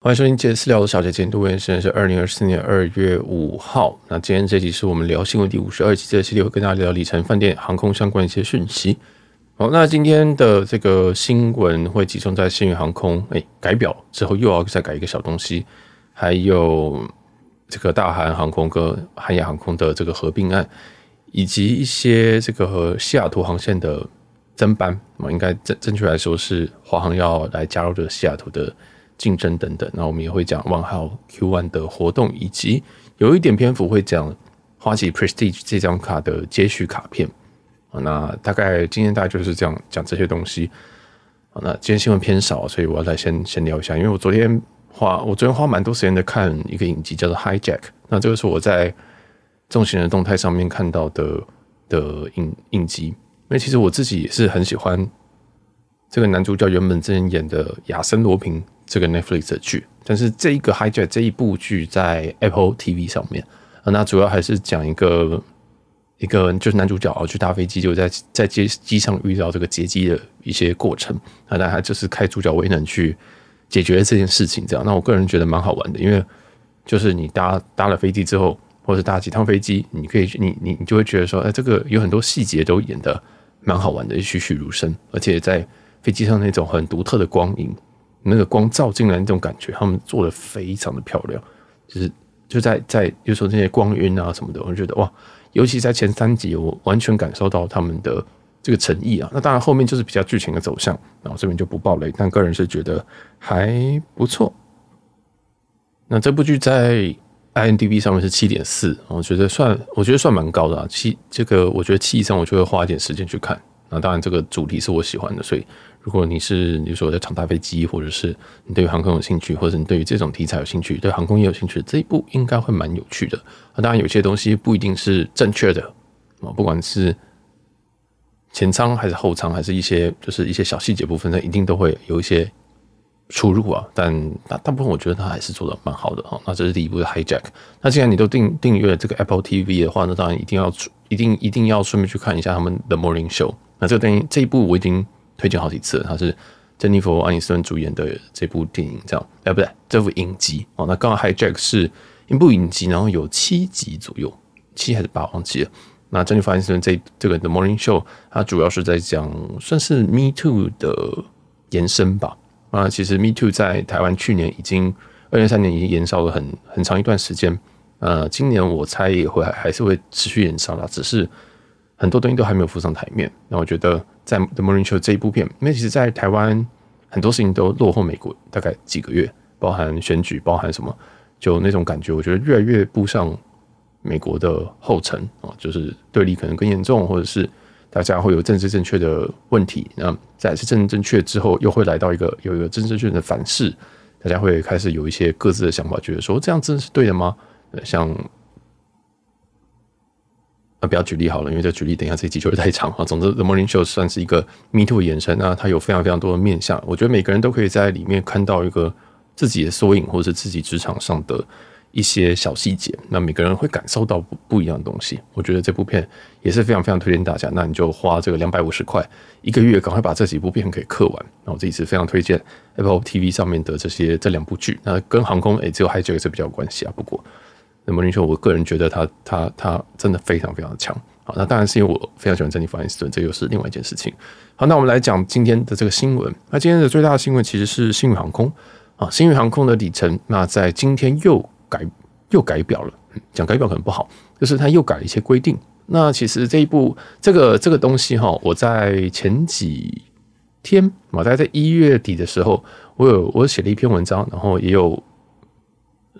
欢迎收听杰私聊的小姐监督，现在是二零二四年二月五号。那今天这集是我们聊新闻第五十二集，这期会跟大家聊里程饭店、航空相关一些讯息。好，那今天的这个新闻会集中在星宇航空，哎，改表之后又要再改一个小东西，还有这个大韩航空跟韩亚航空的这个合并案，以及一些这个和西雅图航线的增班，我应该正正确来说是华航要来加入这个西雅图的。竞争等等，那我们也会讲 one how Q One 的活动，以及有一点篇幅会讲花旗 Prestige 这张卡的接续卡片。那大概今天大概就是这样讲这些东西。那今天新闻偏少，所以我要来先先聊一下，因为我昨天花我昨天花蛮多时间在看一个影集，叫做 Hijack。那这个是我在重型人动态上面看到的的影影集，因为其实我自己也是很喜欢这个男主角原本之前演的亚森罗平。这个 Netflix 的剧，但是这一个 Hijack 这一部剧在 Apple TV 上面，那主要还是讲一个一个就是男主角哦去搭飞机，就在在机机上遇到这个劫机的一些过程，那他就是开主角威能去解决这件事情，这样。那我个人觉得蛮好玩的，因为就是你搭搭了飞机之后，或者搭几趟飞机，你可以你你你就会觉得说，哎，这个有很多细节都演得蛮好玩的，栩栩如生，而且在飞机上那种很独特的光影。那个光照进来那种感觉，他们做的非常的漂亮，就是就在在，比如说那些光晕啊什么的，我觉得哇，尤其在前三集，我完全感受到他们的这个诚意啊。那当然后面就是比较剧情的走向，然后这边就不爆雷，但个人是觉得还不错。那这部剧在 IMDB 上面是七点四，我觉得算我觉得算蛮高的啊。七这个我觉得七以上我就会花一点时间去看。那当然这个主题是我喜欢的，所以。如果你是你说在长搭飞机，或者是你对于航空有兴趣，或者你对于这种题材有兴趣，对航空也有兴趣，这一部应该会蛮有趣的。那，当然有些东西不一定是正确的啊，不管是前舱还是后舱，还是一些就是一些小细节部分，那一定都会有一些出入啊。但大大部分我觉得它还是做的蛮好的啊。那这是第一部的 Hijack。那既然你都订订阅了这个 Apple TV 的话，那当然一定要一定一定要顺便去看一下他们的 Morning Show。那这个电影这一部我已经。推荐好几次，他是珍妮佛·安妮斯顿主演的这部电影，这样哎，不对，这部影集哦。那刚好 Hijack 是一部影集，然后有七集左右，七还是八忘记了。那珍妮佛·安妮斯顿这这个 The Morning Show，它主要是在讲算是 Me Too 的延伸吧。啊，其实 Me Too 在台湾去年已经二零二三年已经延烧了很很长一段时间，呃，今年我猜也会还是会持续延烧啦，只是。很多东西都还没有浮上台面，那我觉得在《The Morning Show》这一部片，因为其实，在台湾很多事情都落后美国大概几个月，包含选举，包含什么，就那种感觉，我觉得越来越步上美国的后尘啊，就是对立可能更严重，或者是大家会有政治正确的问题，那在政治正确之后，又会来到一个有一个政治正确的反噬，大家会开始有一些各自的想法，觉得说这样真的是对的吗？像。啊，不要举例好了，因为这举例等一下这一集就会太长啊。总之，《The Morning Show》算是一个 Me Too 的延伸，那它有非常非常多的面向，我觉得每个人都可以在里面看到一个自己的缩影，或者是自己职场上的一些小细节。那每个人会感受到不不一样的东西。我觉得这部片也是非常非常推荐大家。那你就花这个两百五十块一个月，赶快把这几部片给看完。那我这一次非常推荐 Apple TV 上面的这些这两部剧。那跟航空诶、欸，只有 Hijack 是比较有关系啊。不过。那么，你说，我个人觉得他他他真的非常非常的强。好，那当然是因为我非常喜欢珍妮弗·安斯顿，这又是另外一件事情。好，那我们来讲今天的这个新闻。那今天的最大的新闻其实是星宇航空啊，星宇航空的里程，那在今天又改又改表了。讲改表可能不好，就是他又改了一些规定。那其实这一部这个这个东西哈，我在前几天，我大概在一月底的时候，我有我写了一篇文章，然后也有。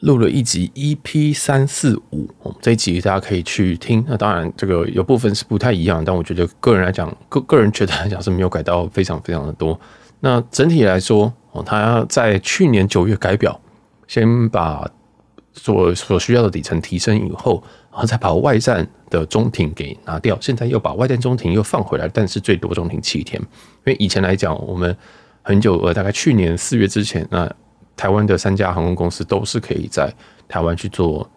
录了一集 EP 三四五，这一集大家可以去听。那当然，这个有部分是不太一样，但我觉得个人来讲，个个人觉得来讲是没有改到非常非常的多。那整体来说，哦，他在去年九月改表，先把所所需要的底层提升以后，然后再把外站的中庭给拿掉，现在又把外站中庭又放回来，但是最多中庭七天。因为以前来讲，我们很久呃，大概去年四月之前那。台湾的三家航空公司都是可以在台湾去做，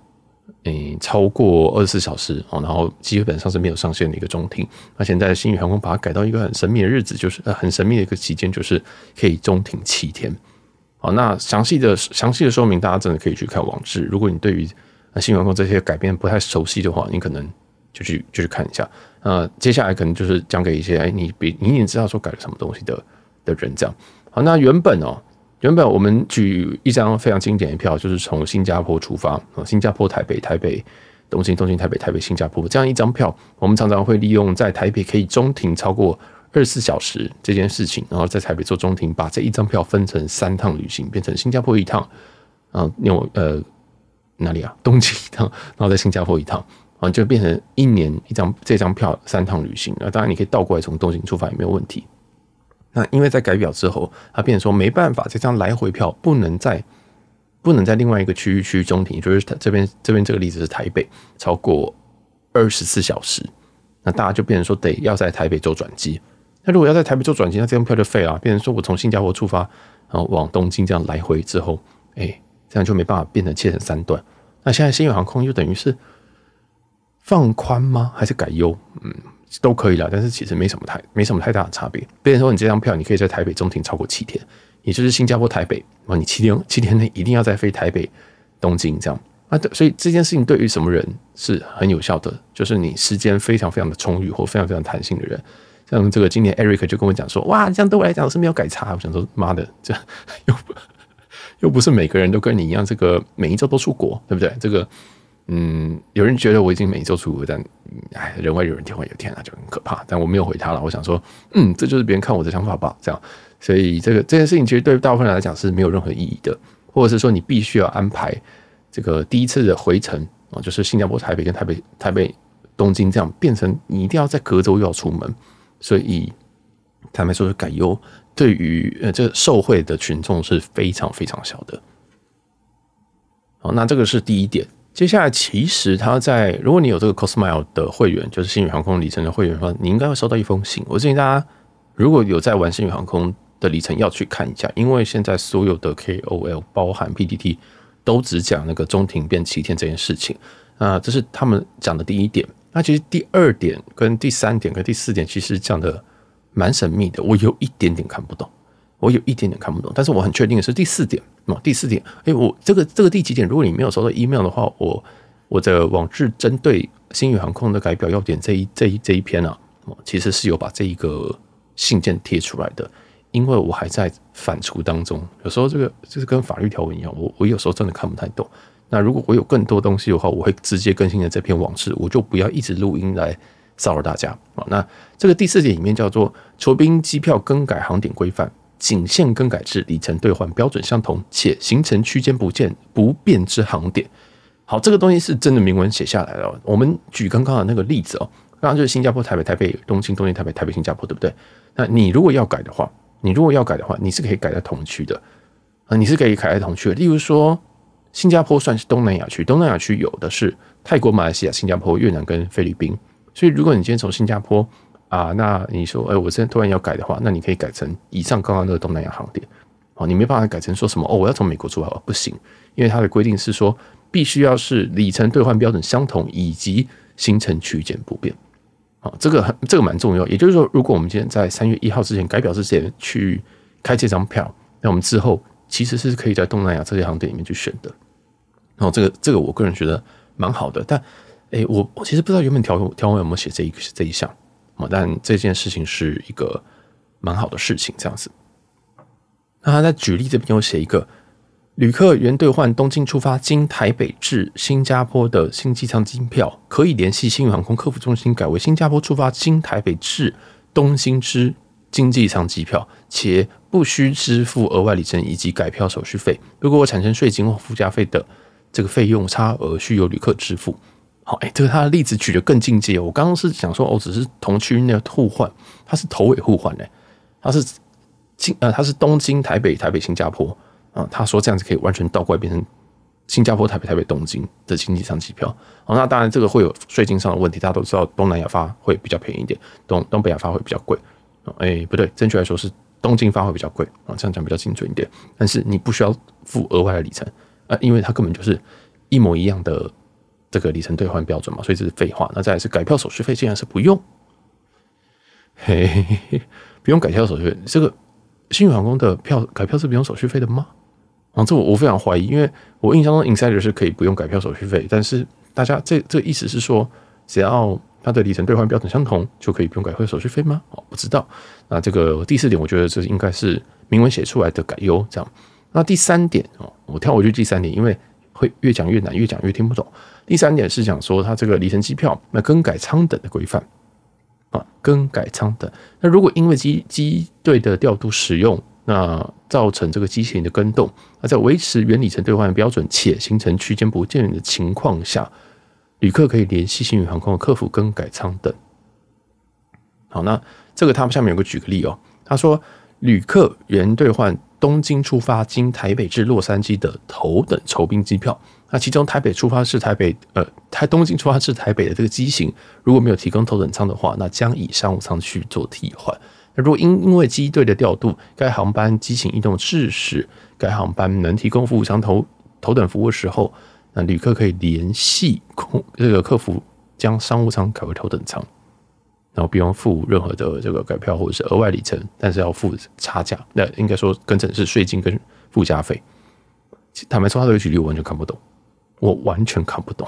诶，超过二十四小时哦，然后基本上是没有上限的一个中停。那现在新宇航空把它改到一个很神秘的日子，就是呃很神秘的一个期间，就是可以中停七天。好，那详细的详细的说明，大家真的可以去看网志。如果你对于新宇航空这些改变不太熟悉的话，你可能就去就去看一下。那，接下来可能就是讲给一些哎，你比你已经知道说改了什么东西的的人这样。好，那原本哦，原本我们举一张非常经典的票，就是从新加坡出发啊，新加坡台北，台北东京，东京台北，台北新加坡这样一张票，我们常常会利用在台北可以中停超过二十四小时这件事情，然后在台北做中停，把这一张票分成三趟旅行，变成新加坡一趟，然后用呃哪里啊？东京一趟，然后在新加坡一趟，啊，就变成一年一张这张票三趟旅行。啊当然你可以倒过来从东京出发也没有问题。那因为在改表之后，他变成说没办法，这张来回票不能在不能在另外一个区域区域中停，就是这边这边这个例子是台北超过二十四小时，那大家就变成说得要在台北做转机。那如果要在台北做转机，那这张票就废了。变成说我从新加坡出发，然后往东京这样来回之后，哎、这样就没办法变成切成三段。那现在新宇航空又等于是放宽吗？还是改优？嗯，都可以了。但是其实没什么太没什么太大的差别。变成说你这张票你可以在台北中停超过七天，也就是新加坡台北，哦，你七天七天内一定要再飞台北东京这样。啊，所以这件事情对于什么人是很有效的？就是你时间非常非常的充裕或非常非常弹性的人。像这个今年 Eric 就跟我讲说，哇，这样对我来讲是没有改差。我想说，妈的，这 又 又不是每个人都跟你一样，这个每一周都出国，对不对？这个，嗯，有人觉得我已经每周出国，但哎，人外有人，天外有天啊，就很可怕。但我没有回他了。我想说，嗯，这就是别人看我的想法吧。这样，所以这个这件事情其实对大部分人来讲是没有任何意义的，或者是说你必须要安排这个第一次的回程啊，就是新加坡台北跟台北台北东京这样，变成你一定要在隔周又要出门。所以，坦白说，是改优对于呃这个受惠的群众是非常非常小的。好，那这个是第一点。接下来，其实他在如果你有这个 Cosmile 的会员，就是星宇航空里程的会员的话，你应该会收到一封信。我建议大家如果有在玩星宇航空的里程，要去看一下，因为现在所有的 KOL，包含 PTT，都只讲那个中庭变七天这件事情。啊，这是他们讲的第一点。那其实第二点跟第三点跟第四点其实讲的蛮神秘的，我有一点点看不懂，我有一点点看不懂。但是我很确定的是第四点啊，第四点，哎，我这个这个第几点？如果你没有收到 email 的话，我我的网志针对星宇航空的改表要点这一这一这一篇啊，其实是有把这一个信件贴出来的，因为我还在反刍当中，有时候这个就是跟法律条文一样，我我有时候真的看不太懂。那如果我有更多东西的话，我会直接更新的这篇网志，我就不要一直录音来骚扰大家啊。那这个第四点里面叫做酬宾机票更改航点规范，仅限更改至里程兑换标准相同且行程区间不见不变之航点。好，这个东西是真的明文写下来了。我们举刚刚的那个例子哦，刚刚就是新加坡台北台北东京东京台北台北新加坡，对不对？那你如果要改的话，你如果要改的话，你是可以改在同区的啊，你是可以改在同区的。例如说。新加坡算是东南亚区，东南亚区有的是泰国、马来西亚、新加坡、越南跟菲律宾。所以，如果你今天从新加坡啊，那你说，哎，我现在突然要改的话，那你可以改成以上刚刚那个东南亚航点。哦，你没办法改成说什么哦，我要从美国出发，不行，因为它的规定是说，必须要是里程兑换标准相同以及行程区间不变。啊，这个很这个蛮重要。也就是说，如果我们今天在三月一号之前改表之前去开这张票，那我们之后。其实是可以在东南亚这些航点里面去选的，然后这个这个我个人觉得蛮好的，但诶，我我其实不知道原本条条文有没有写这一这一项但这件事情是一个蛮好的事情，这样子。那他在举例这边有写一个旅客原兑换东京出发经台北至新加坡的新机舱机票，可以联系新宇航空客服中心改为新加坡出发经台北至东京之经济舱机票，且不需支付额外里程以及改票手续费。如果我产生税金或附加费的这个费用差额，需由旅客支付。好，哎，这个他的例子举得更进阶。我刚刚是想说，哦，只是同区域内互换，它是头尾互换嘞，它是京呃，它是东京台北台北新加坡啊。他说这样子可以完全倒过来变成新加坡台北台北东京的经济舱机票。哦，那当然这个会有税金上的问题。大家都知道，东南亚发会比较便宜一点，东东北亚发会比较贵。哎，不对，正确来说是。东京发会比较贵啊，这样讲比较精准一点。但是你不需要付额外的里程啊，因为它根本就是一模一样的这个里程兑换标准嘛，所以这是废话。那再来是改票手续费，竟然是不用，嘿，不用改票手续费。这个星宇航空的票改票是不用手续费的吗？啊，这我我非常怀疑，因为我印象中 Insider 是可以不用改票手续费，但是大家这这意思是说，只要它的里程兑换标准相同，就可以不用改票手续费吗？哦，不知道。那这个第四点，我觉得这应该是明文写出来的改优，这样。那第三点哦，我跳回去第三点，因为会越讲越难，越讲越听不懂。第三点是讲说它这个里程机票那更改舱等的规范啊，更改舱等。那如果因为机机队的调度使用，那造成这个机型的更动，那在维持原里程兑换标准且行程区间不变的情况下，旅客可以联系星宇航空的客服更改舱等。好，那这个他们下面有个举个例哦，他说旅客原兑换东京出发经台北至洛杉矶的头等酬宾机票，那其中台北出发至台北呃台东京出发至台北的这个机型如果没有提供头等舱的话，那将以商务舱去做替换。那如果因因为机队的调度，该航班机型异动致使该航班能提供服务舱头头等服务时候，那旅客可以联系空这个客服，将商务舱改为头等舱，然后不用付任何的这个改票或者是额外里程，但是要付差价。那应该说更正是税金跟附加费。坦白说，他这个举例我完全看不懂，我完全看不懂。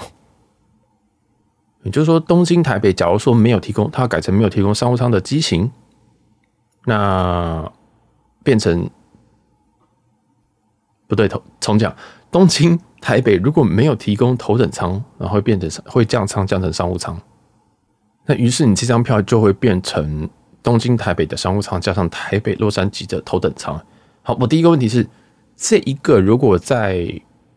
也就是说，东京台北，假如说没有提供，他改成没有提供商务舱的机型。那变成不对头，重讲，东京台北如果没有提供头等舱，然后变成会降舱降成商务舱。那于是你这张票就会变成东京台北的商务舱加上台北洛杉矶的头等舱。好，我第一个问题是，这一个如果在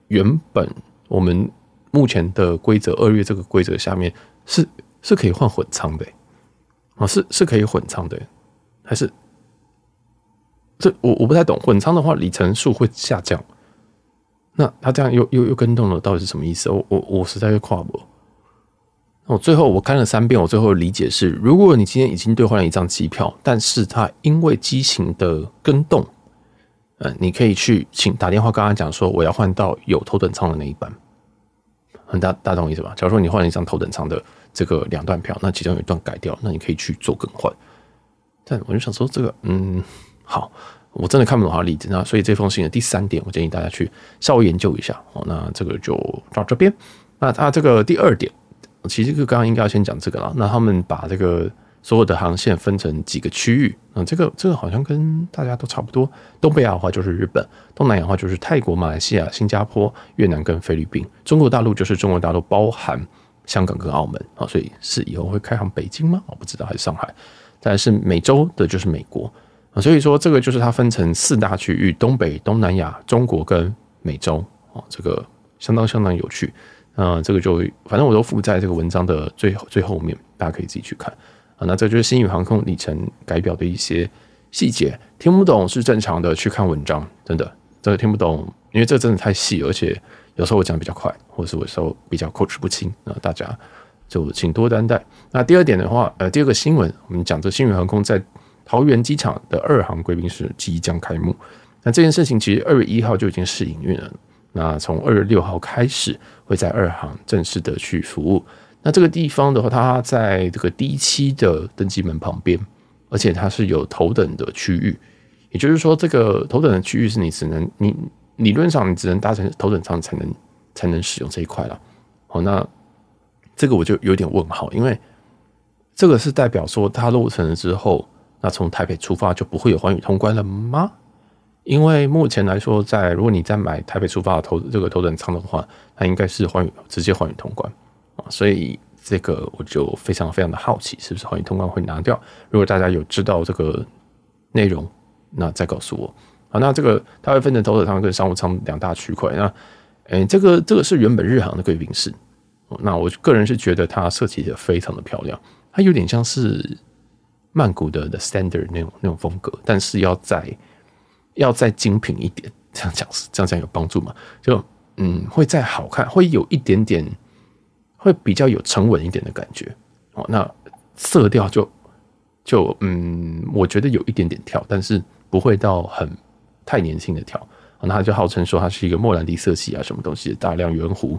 原本我们目前的规则二月这个规则下面是是可以换混舱的，啊，是是可以混舱的。还是这我我不太懂，混舱的话里程数会下降，那他这样又又又跟动了，到底是什么意思？我我我实在是跨不。我最后我看了三遍，我最后理解是：如果你今天已经兑换了一张机票，但是它因为机型的更动，嗯，你可以去请打电话跟他讲说，我要换到有头等舱的那一班。很大大懂意思吧？假如说你换了一张头等舱的这个两段票，那其中有一段改掉，那你可以去做更换。但我就想说，这个嗯，好，我真的看不懂他的例子。那所以这封信的第三点，我建议大家去稍微研究一下。哦，那这个就到这边。那他这个第二点，其实就刚刚应该要先讲这个了。那他们把这个所有的航线分成几个区域。嗯，这个这个好像跟大家都差不多。东北亚的话就是日本，东南亚的话就是泰国、马来西亚、新加坡、越南跟菲律宾。中国大陆就是中国大陆包含香港跟澳门。啊，所以是以后会开航北京吗？我不知道，还是上海。但是美洲的就是美国啊，所以说这个就是它分成四大区域：东北、东南亚、中国跟美洲啊，这个相当相当有趣。啊，这个就反正我都附在这个文章的最最后面，大家可以自己去看啊。那这就是新宇航空里程改表的一些细节，听不懂是正常的，去看文章，真的这个听不懂，因为这真的太细，而且有时候我讲比较快，或者是有时候比较口齿不清那，大家。就请多担待。那第二点的话，呃，第二个新闻，我们讲这新宇航空在桃园机场的二航贵宾室即将开幕。那这件事情其实二月一号就已经试营运了。那从二月六号开始会在二航正式的去服务。那这个地方的话，它在这个第一期的登机门旁边，而且它是有头等的区域，也就是说，这个头等的区域是你只能你理论上你只能搭乘头等舱才能才能使用这一块了。好，那。这个我就有点问号，因为这个是代表说它落成了之后，那从台北出发就不会有寰宇通关了吗？因为目前来说，在如果你在买台北出发的头这个头等舱的话，它应该是寰宇直接寰宇通关啊，所以这个我就非常非常的好奇，是不是寰宇通关会拿掉？如果大家有知道这个内容，那再告诉我。啊，那这个它会分成头等舱跟商务舱两大区块。那，哎，这个这个是原本日航的贵宾室。那我个人是觉得它设计的非常的漂亮，它有点像是曼谷的的 Standard 那种那种风格，但是要在要再精品一点，这样讲这样讲有帮助吗？就嗯，会再好看，会有一点点，会比较有沉稳一点的感觉哦。那色调就就嗯，我觉得有一点点跳，但是不会到很太年轻的跳。那它就号称说它是一个莫兰迪色系啊，什么东西大量圆弧。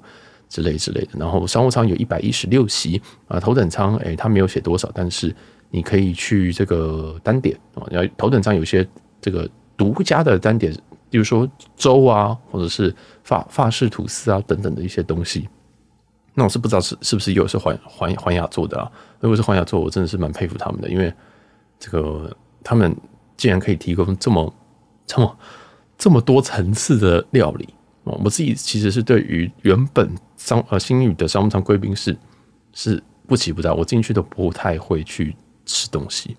之类之类的，然后商务舱有一百一十六席啊，头等舱诶，他没有写多少，但是你可以去这个单点啊，然后头等舱有些这个独家的单点比如说粥啊，或者是法法式吐司啊等等的一些东西。那我是不知道是是不是又是环环环亚做的啊？如果是环亚做，我真的是蛮佩服他们的，因为这个他们竟然可以提供这么这么这么多层次的料理。我自己其实是对于原本商呃星宇的商务舱贵宾室是不期不待，我进去都不太会去吃东西，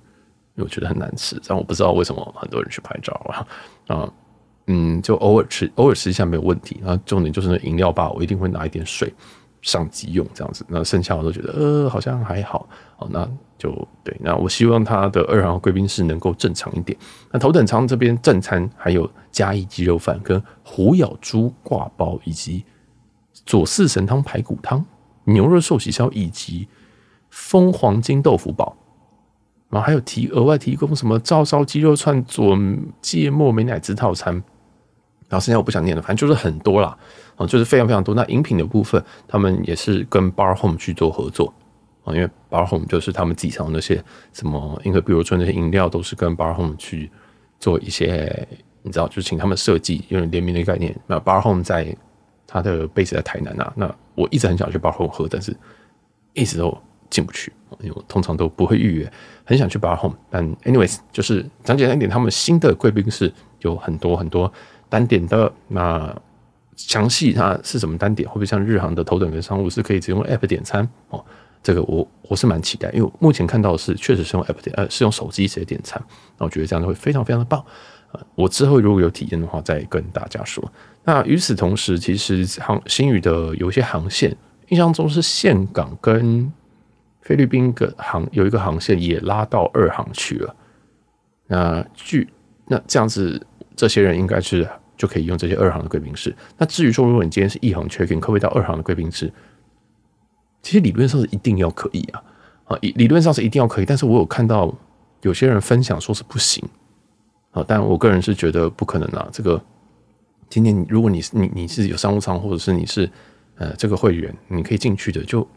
我觉得很难吃。但我不知道为什么很多人去拍照啊啊嗯，就偶尔吃偶尔吃一下没有问题。然后重点就是那饮料吧，我一定会拿一点水上机用这样子。那剩下我都觉得呃好像还好哦，那就对。那我希望他的二号贵宾室能够正常一点。那头等舱这边正餐还有嘉义鸡肉饭跟虎咬猪挂包，以及左四神汤排骨汤。牛肉寿喜烧以及蜂黄金豆腐堡，然后还有提额外提供什么照烧鸡肉串、佐芥末美乃滋套餐，然后剩下我不想念了，反正就是很多啦，啊，就是非常非常多。那饮品的部分，他们也是跟 Bar Home 去做合作啊，因为 Bar Home 就是他们自己常那些什么，因为比如说那些饮料都是跟 Bar Home 去做一些，你知道，就请他们设计，有点联名的概念。那 Bar Home 在他的 base 在台南啊，那。我一直很想去 Bar Home 喝，但是一直都进不去，因为我通常都不会预约。很想去 Bar Home，但 anyways 就是讲简单一点，他们新的贵宾室有很多很多单点的。那详细它是怎么单点，会不会像日航的头等跟商务是可以只用 app 点餐哦？这个我我是蛮期待，因为目前看到的是确实是用 app 点，呃，是用手机直接点餐。那我觉得这样会非常非常的棒。呃，我之后如果有体验的话，再跟大家说。那与此同时，其实航新宇的有一些航线，印象中是峴港跟菲律宾的航有一个航线也拉到二航去了。那据那这样子，这些人应该是就可以用这些二航的贵宾室。那至于说，如果你今天是一航 check in，可不可以到二航的贵宾室？其实理论上是一定要可以啊，啊，理论上是一定要可以。但是我有看到有些人分享说是不行啊，但我个人是觉得不可能啊，这个。今天，如果你是你你是有商务舱，或者是你是呃这个会员，你可以进去的，就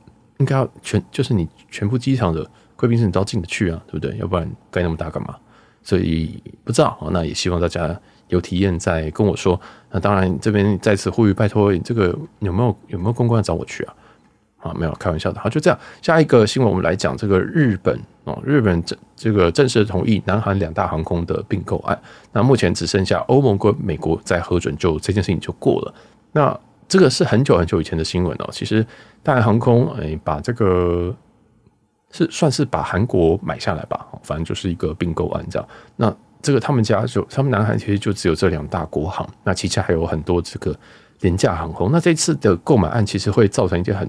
应该要全就是你全部机场的贵宾室你都要进得去啊，对不对？要不然盖那么大干嘛？所以不知道啊，那也希望大家有体验再跟我说。那当然这边再次呼吁，拜托这个有没有有没有公关找我去啊？啊，没有开玩笑的。好，就这样，下一个新闻我们来讲这个日本。哦，日本正这个正式同意南韩两大航空的并购案，那目前只剩下欧盟跟美国在核准，就这件事情就过了。那这个是很久很久以前的新闻哦。其实大韩航空诶，把这个是算是把韩国买下来吧，反正就是一个并购案这样。那这个他们家就他们南韩其实就只有这两大国航，那旗下还有很多这个廉价航空。那这次的购买案其实会造成一件很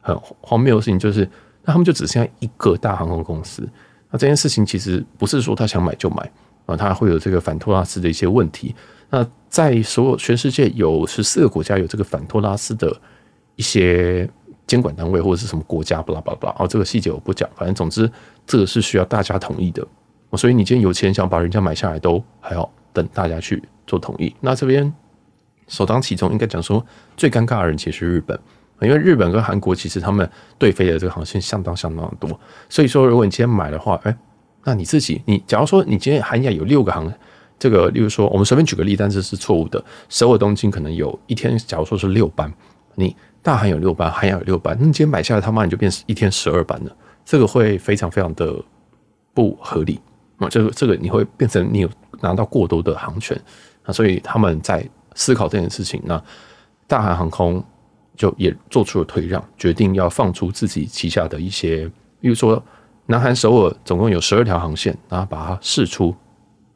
很荒谬的事情，就是。那他们就只剩下一个大航空公司。那这件事情其实不是说他想买就买啊，他会有这个反托拉斯的一些问题。那在所有全世界有十四个国家有这个反托拉斯的一些监管单位或者是什么国家，巴拉巴拉巴拉。哦，这个细节我不讲，反正总之这个是需要大家同意的。所以你今天有钱想把人家买下来，都还要等大家去做同意。那这边首当其冲应该讲说最尴尬的人其实是日本。因为日本跟韩国其实他们对飞的这个航线相当相当的多，所以说如果你今天买的话，哎，那你自己，你假如说你今天韩亚有六个航，这个例如说我们随便举个例，但是是错误的，首尔东京可能有一天，假如说是六班，你大韩有六班，韩亚有六班，那你今天买下来，他妈你就变一天十二班了，这个会非常非常的不合理。啊，这个这个你会变成你有拿到过多的航权。啊，所以他们在思考这件事情，那大韩航空。就也做出了退让，决定要放出自己旗下的一些，比如说南韩首尔总共有十二条航线，然后把它释出，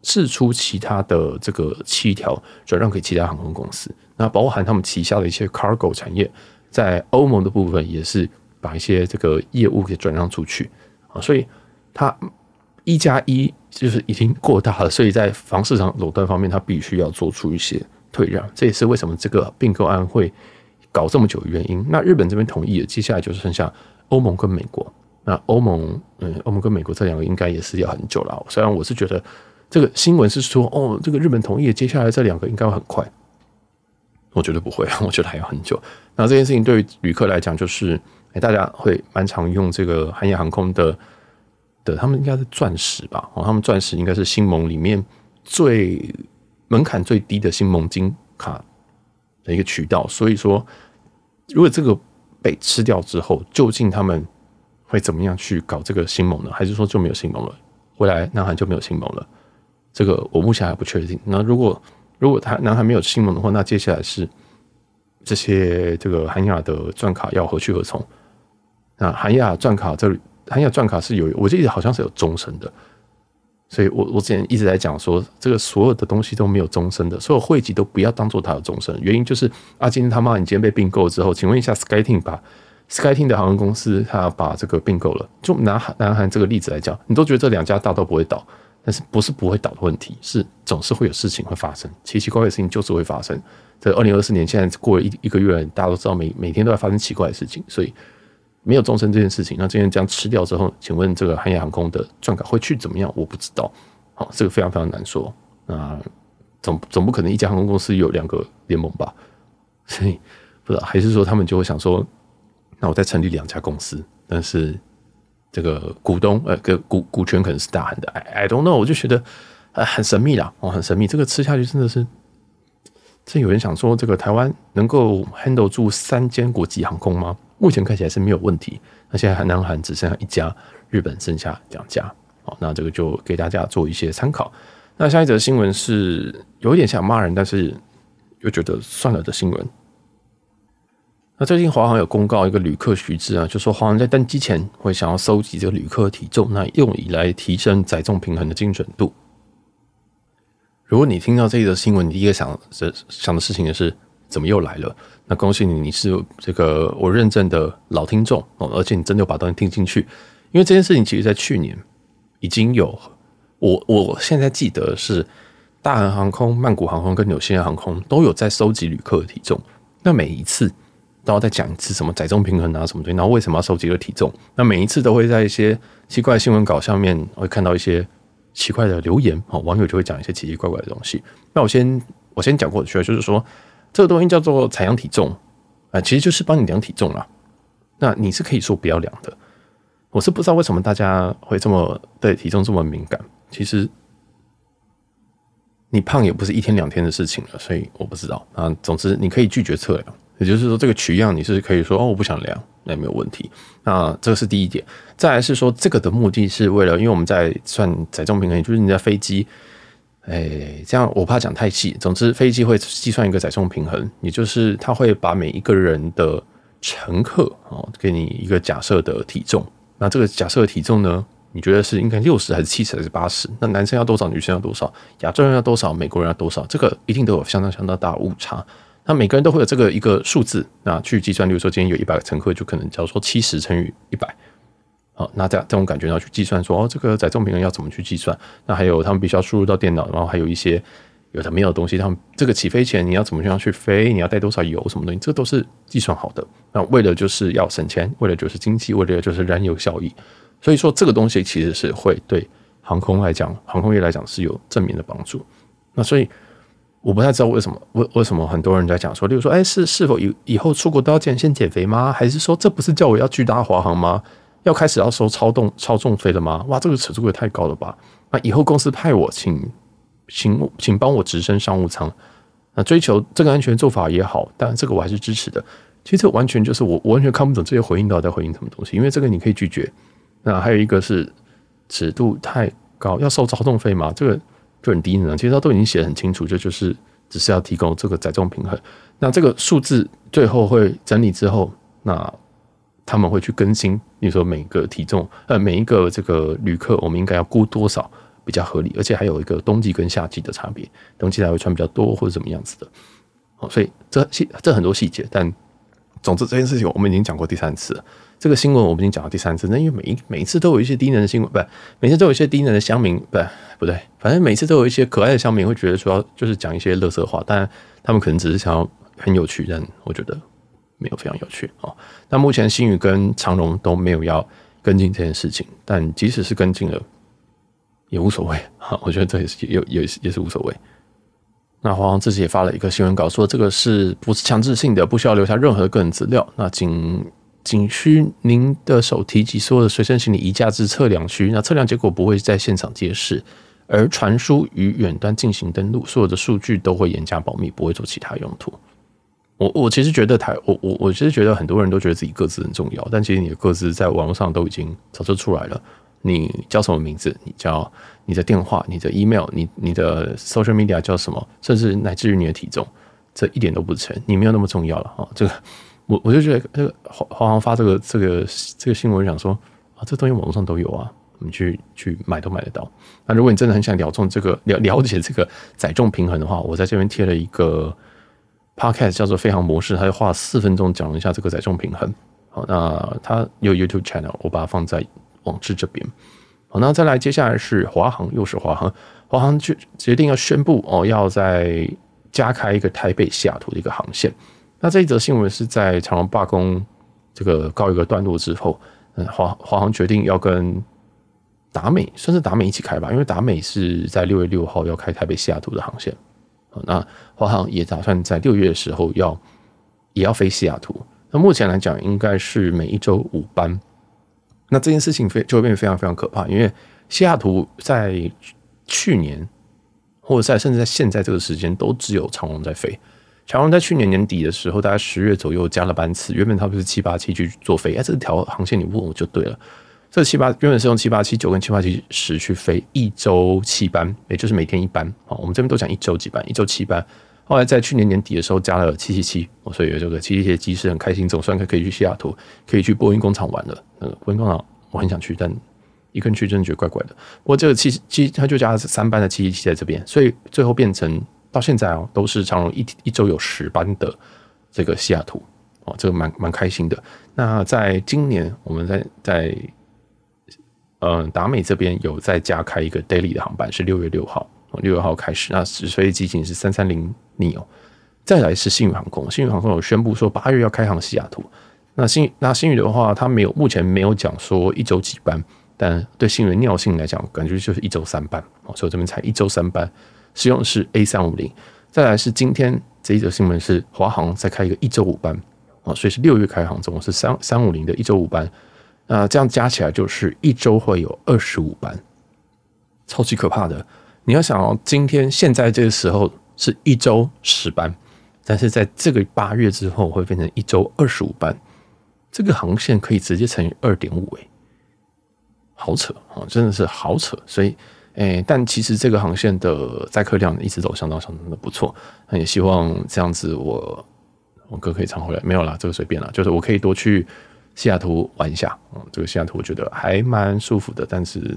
释出其他的这个七条转让给其他航空公司，那包含他们旗下的一些 cargo 产业，在欧盟的部分也是把一些这个业务给转让出去啊，所以它一加一就是已经过大了，所以在房市场垄断方面，它必须要做出一些退让，这也是为什么这个并购案会。搞这么久的原因，那日本这边同意了，接下来就剩下欧盟跟美国。那欧盟，嗯，欧盟跟美国这两个应该也是要很久了。虽然我是觉得这个新闻是说，哦，这个日本同意，接下来这两个应该会很快。我觉得不会，我觉得还要很久。那这件事情对于旅客来讲，就是哎，大家会蛮常用这个韩亚航空的的，他们应该是钻石吧？哦，他们钻石应该是星盟里面最门槛最低的新盟金卡的一个渠道。所以说，如果这个被吃掉之后，究竟他们会怎么样去搞这个新盟呢？还是说就没有新盟了？未来南韩就没有新盟了？这个我目前还不确定。那如果如果他南韩没有新盟的话，那接下来是这些这个韩亚的钻卡要何去何从？那韩亚钻卡这里，韩亚钻卡是有，我记得好像是有终身的。所以我我之前一直在讲说，这个所有的东西都没有终身的，所有汇集都不要当做它有终身。原因就是啊，今天他妈你今天被并购之后，请问一下，SkyTeam 把 SkyTeam 的航空公司，他把这个并购了，就拿南韩这个例子来讲，你都觉得这两家大都不会倒，但是不是不会倒的问题，是总是会有事情会发生，奇奇怪怪的事情就是会发生。在二零二四年现在过了一一个月，大家都知道每每天都在发生奇怪的事情，所以。没有终身这件事情，那今天这样吃掉之后，请问这个韩亚航空的钻卡会去怎么样？我不知道。好，这个非常非常难说。那总总不可能一家航空公司有两个联盟吧？所以不知道，还是说他们就会想说，那我再成立两家公司，但是这个股东呃，个股股权可能是大韩的。I I don't know，我就觉得呃很神秘啦，哦，很神秘。这个吃下去真的是，这有人想说，这个台湾能够 handle 住三间国际航空吗？目前看起来是没有问题。那现在南韩只剩下一家，日本剩下两家。好，那这个就给大家做一些参考。那下一则新闻是有点想骂人，但是又觉得算了的新闻。那最近华航有公告一个旅客须知啊，就说华航在登机前会想要收集这个旅客体重，那用以来提升载重平衡的精准度。如果你听到这一则新闻，你第一个想的想的事情是怎么又来了？那恭喜你，你是这个我认证的老听众哦，而且你真的有把东西听进去。因为这件事情其实，在去年已经有，我我现在记得是大韩航空、曼谷航空跟纽西兰航空都有在收集旅客的体重。那每一次然后再讲一次什么载重平衡啊什么东西，然后为什么要收集个体重？那每一次都会在一些奇怪的新闻稿下面会看到一些奇怪的留言哦，网友就会讲一些奇奇怪怪的东西。那我先我先讲过去，就是说。这个东西叫做采样体重，啊，其实就是帮你量体重啦。那你是可以说不要量的，我是不知道为什么大家会这么对体重这么敏感。其实你胖也不是一天两天的事情了，所以我不知道啊。总之你可以拒绝测量，也就是说这个取样你是可以说哦，我不想量，那也没有问题。那这是第一点。再来是说这个的目的是为了，因为我们在算载重平衡，就是你在飞机。哎，这样我怕讲太细。总之，飞机会计算一个载重平衡，也就是它会把每一个人的乘客哦，给你一个假设的体重。那这个假设的体重呢，你觉得是应该六十还是七十还是八十？那男生要多少？女生要多少？亚洲人要多少？美国人要多少？这个一定都有相当相当大的误差。那每个人都会有这个一个数字，那去计算。例如说，今天有一百个乘客，就可能假如说七十乘以一百。好，那这样这种感觉要去计算说哦，这个载重平衡要怎么去计算？那还有他们必须要输入到电脑，然后还有一些有的没有的东西。他们这个起飞前你要怎么样去飞？你要带多少油？什么东西？这都是计算好的。那为了就是要省钱，为了就是经济，为了就是燃油效益。所以说这个东西其实是会对航空来讲，航空业来讲是有正面的帮助。那所以我不太知道为什么为为什么很多人在讲说，例如说，哎，是是否以以后出国都要先先减肥吗？还是说这不是叫我要去搭华航吗？要开始要收超重超重费了吗？哇，这个尺度也太高了吧！那以后公司派我，请请请帮我直升商务舱。那追求这个安全做法也好，但这个我还是支持的。其实这完全就是我我完全看不懂这些回应到底在回应什么东西，因为这个你可以拒绝。那还有一个是尺度太高，要收超重费吗？这个就很低能。其实他都已经写得很清楚，就就是只是要提供这个载重平衡。那这个数字最后会整理之后，那。他们会去更新，比如说每个体重，呃，每一个这个旅客，我们应该要估多少比较合理，而且还有一个冬季跟夏季的差别，冬季才会穿比较多或者怎么样子的。好，所以这细这很多细节，但总之这件事情我们已经讲过第三次了。这个新闻我们已经讲过第三次，那因为每一每一次都有一些低能的新闻，不，每次都有一些低能的乡民，不，不对，反正每次都有一些可爱的乡民会觉得说要就是讲一些垃圾话，但他们可能只是想要很有趣，但我觉得。没有非常有趣哦。那目前星宇跟长荣都没有要跟进这件事情，但即使是跟进了，也无所谓哈。我觉得这也是也也也是无所谓。那华航自己也发了一个新闻稿，说这个是不是强制性的，不需要留下任何个人资料。那仅仅需您的手提及所有的随身行李移驾至测量区，那测量结果不会在现场揭示。而传输与远端进行登录，所有的数据都会严加保密，不会做其他用途。我我其实觉得台我我我其实觉得很多人都觉得自己各自很重要，但其实你的各自在网络上都已经早就出来了。你叫什么名字？你叫你的电话、你的 email、你你的 social media 叫什么？甚至乃至于你的体重，这一点都不成，你没有那么重要了啊！这个我我就觉得这个华华航发这个这个这个新闻，想说啊，这东西网络上都有啊。你去去买都买得到。那如果你真的很想了重这个了了解这个载重平衡的话，我在这边贴了一个 podcast 叫做飞航模式，他就花了四分钟讲了一下这个载重平衡。好，那他有 YouTube channel，我把它放在网志这边。好，那再来接下来是华航，又是华航，华航决决定要宣布哦，要在加开一个台北西雅图的一个航线。那这一则新闻是在长荣罢工这个告一个段落之后，嗯，华华航决定要跟达美算是达美一起开吧，因为达美是在六月六号要开台北西雅图的航线，那华航也打算在六月的时候要也要飞西雅图。那目前来讲，应该是每一周五班。那这件事情非就会变得非常非常可怕，因为西雅图在去年或者在甚至在现在这个时间都只有长荣在飞。长荣在去年年底的时候，大概十月左右加了班次，原本他不是七八七去做飞，哎，这条航线你问我就对了。这七八原本是用七八七九跟七八七十去飞一周七班，也就是每天一班啊。我们这边都讲一周几班，一周七班。后来在去年年底的时候加了七七七，所以有这个七七七的机师很开心，总算可以去西雅图，可以去波音工厂玩了。呃，波音工厂我很想去，但一个人去真的觉得怪怪的。不过这个七七他就加了三班的七七七在这边，所以最后变成到现在哦，都是长荣一一周有十班的这个西雅图哦，这个蛮蛮开心的。那在今年我们在在。嗯，达美这边有再加开一个 daily 的航班，是六月六号，六月号开始。那直飞机型是三三零 neo。再来是星宇航空，星宇航空有宣布说八月要开航西雅图。那星那星宇的话，它没有目前没有讲说一周几班，但对星宇的尿性来讲，感觉就是一周三班哦。所以我这边才一周三班，使用的是 A 三五零。再来是今天这一则新闻是华航再开一个一周五班，啊，所以是六月开航，总共是三三五零的一周五班。啊，这样加起来就是一周会有二十五班，超级可怕的。你要想哦，今天现在这个时候是一周十班，但是在这个八月之后会变成一周二十五班，这个航线可以直接乘以二点五，诶，好扯啊，真的是好扯。所以，诶，但其实这个航线的载客量一直都相当相当的不错。那也希望这样子我，我哥可以常回来。没有啦，这个随便啦，就是我可以多去。西雅图玩一下，嗯，这个西雅图我觉得还蛮舒服的，但是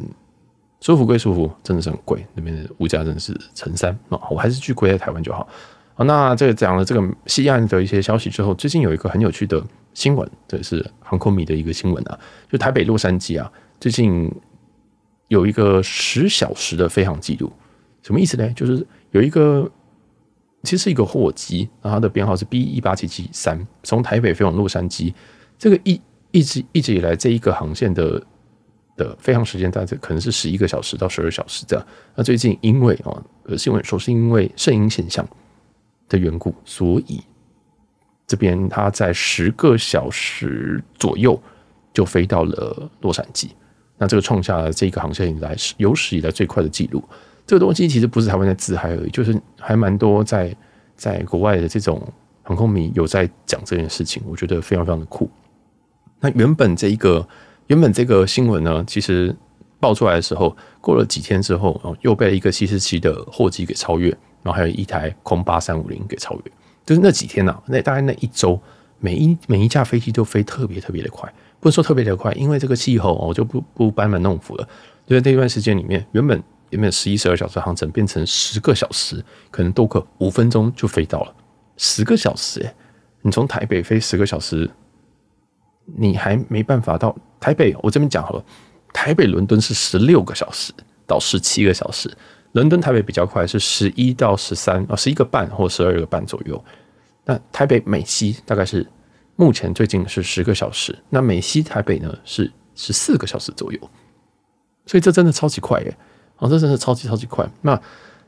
舒服归舒服，真的是很贵，那边的物价真的是乘三啊，我还是去贵在台湾就好。好，那这个讲了这个西岸的一些消息之后，最近有一个很有趣的新闻，这是航空迷的一个新闻啊，就台北洛杉矶啊，最近有一个十小时的飞航记录，什么意思呢？就是有一个其实是一个货机，然后它的编号是 B 一八七七三，从台北飞往洛杉矶。这个一一直一直以来，这一个航线的的飞航时间大概可能是十一个小时到十二小时这样。那最近因为啊，呃，新闻说是因为圣婴现象的缘故，所以这边它在十个小时左右就飞到了洛杉矶。那这个创下了这个航线以来有史以来最快的记录。这个东西其实不是台湾在自嗨而已，就是还蛮多在在国外的这种航空迷有在讲这件事情，我觉得非常非常的酷。那原本这一个原本这个新闻呢，其实爆出来的时候，过了几天之后，又被一个七四七的货机给超越，然后还有一台空八三五零给超越，就是那几天呢、啊，那大概那一周，每一每一架飞机都飞特别特别的快，不是说特别的快，因为这个气候哦，就不不班门弄斧了，就在那段时间里面，原本原本十一十二小时航程变成十个小时，可能多个五分钟就飞到了十个小时，哎，你从台北飞十个小时。你还没办法到台北，我这边讲好了，台北伦敦是十六个小时到十七个小时，伦敦台北比较快，是十一到十三啊，十一个半或十二个半左右。那台北美西大概是目前最近是十个小时，那美西台北呢是十四个小时左右，所以这真的超级快耶！啊，这真的超级超级快。那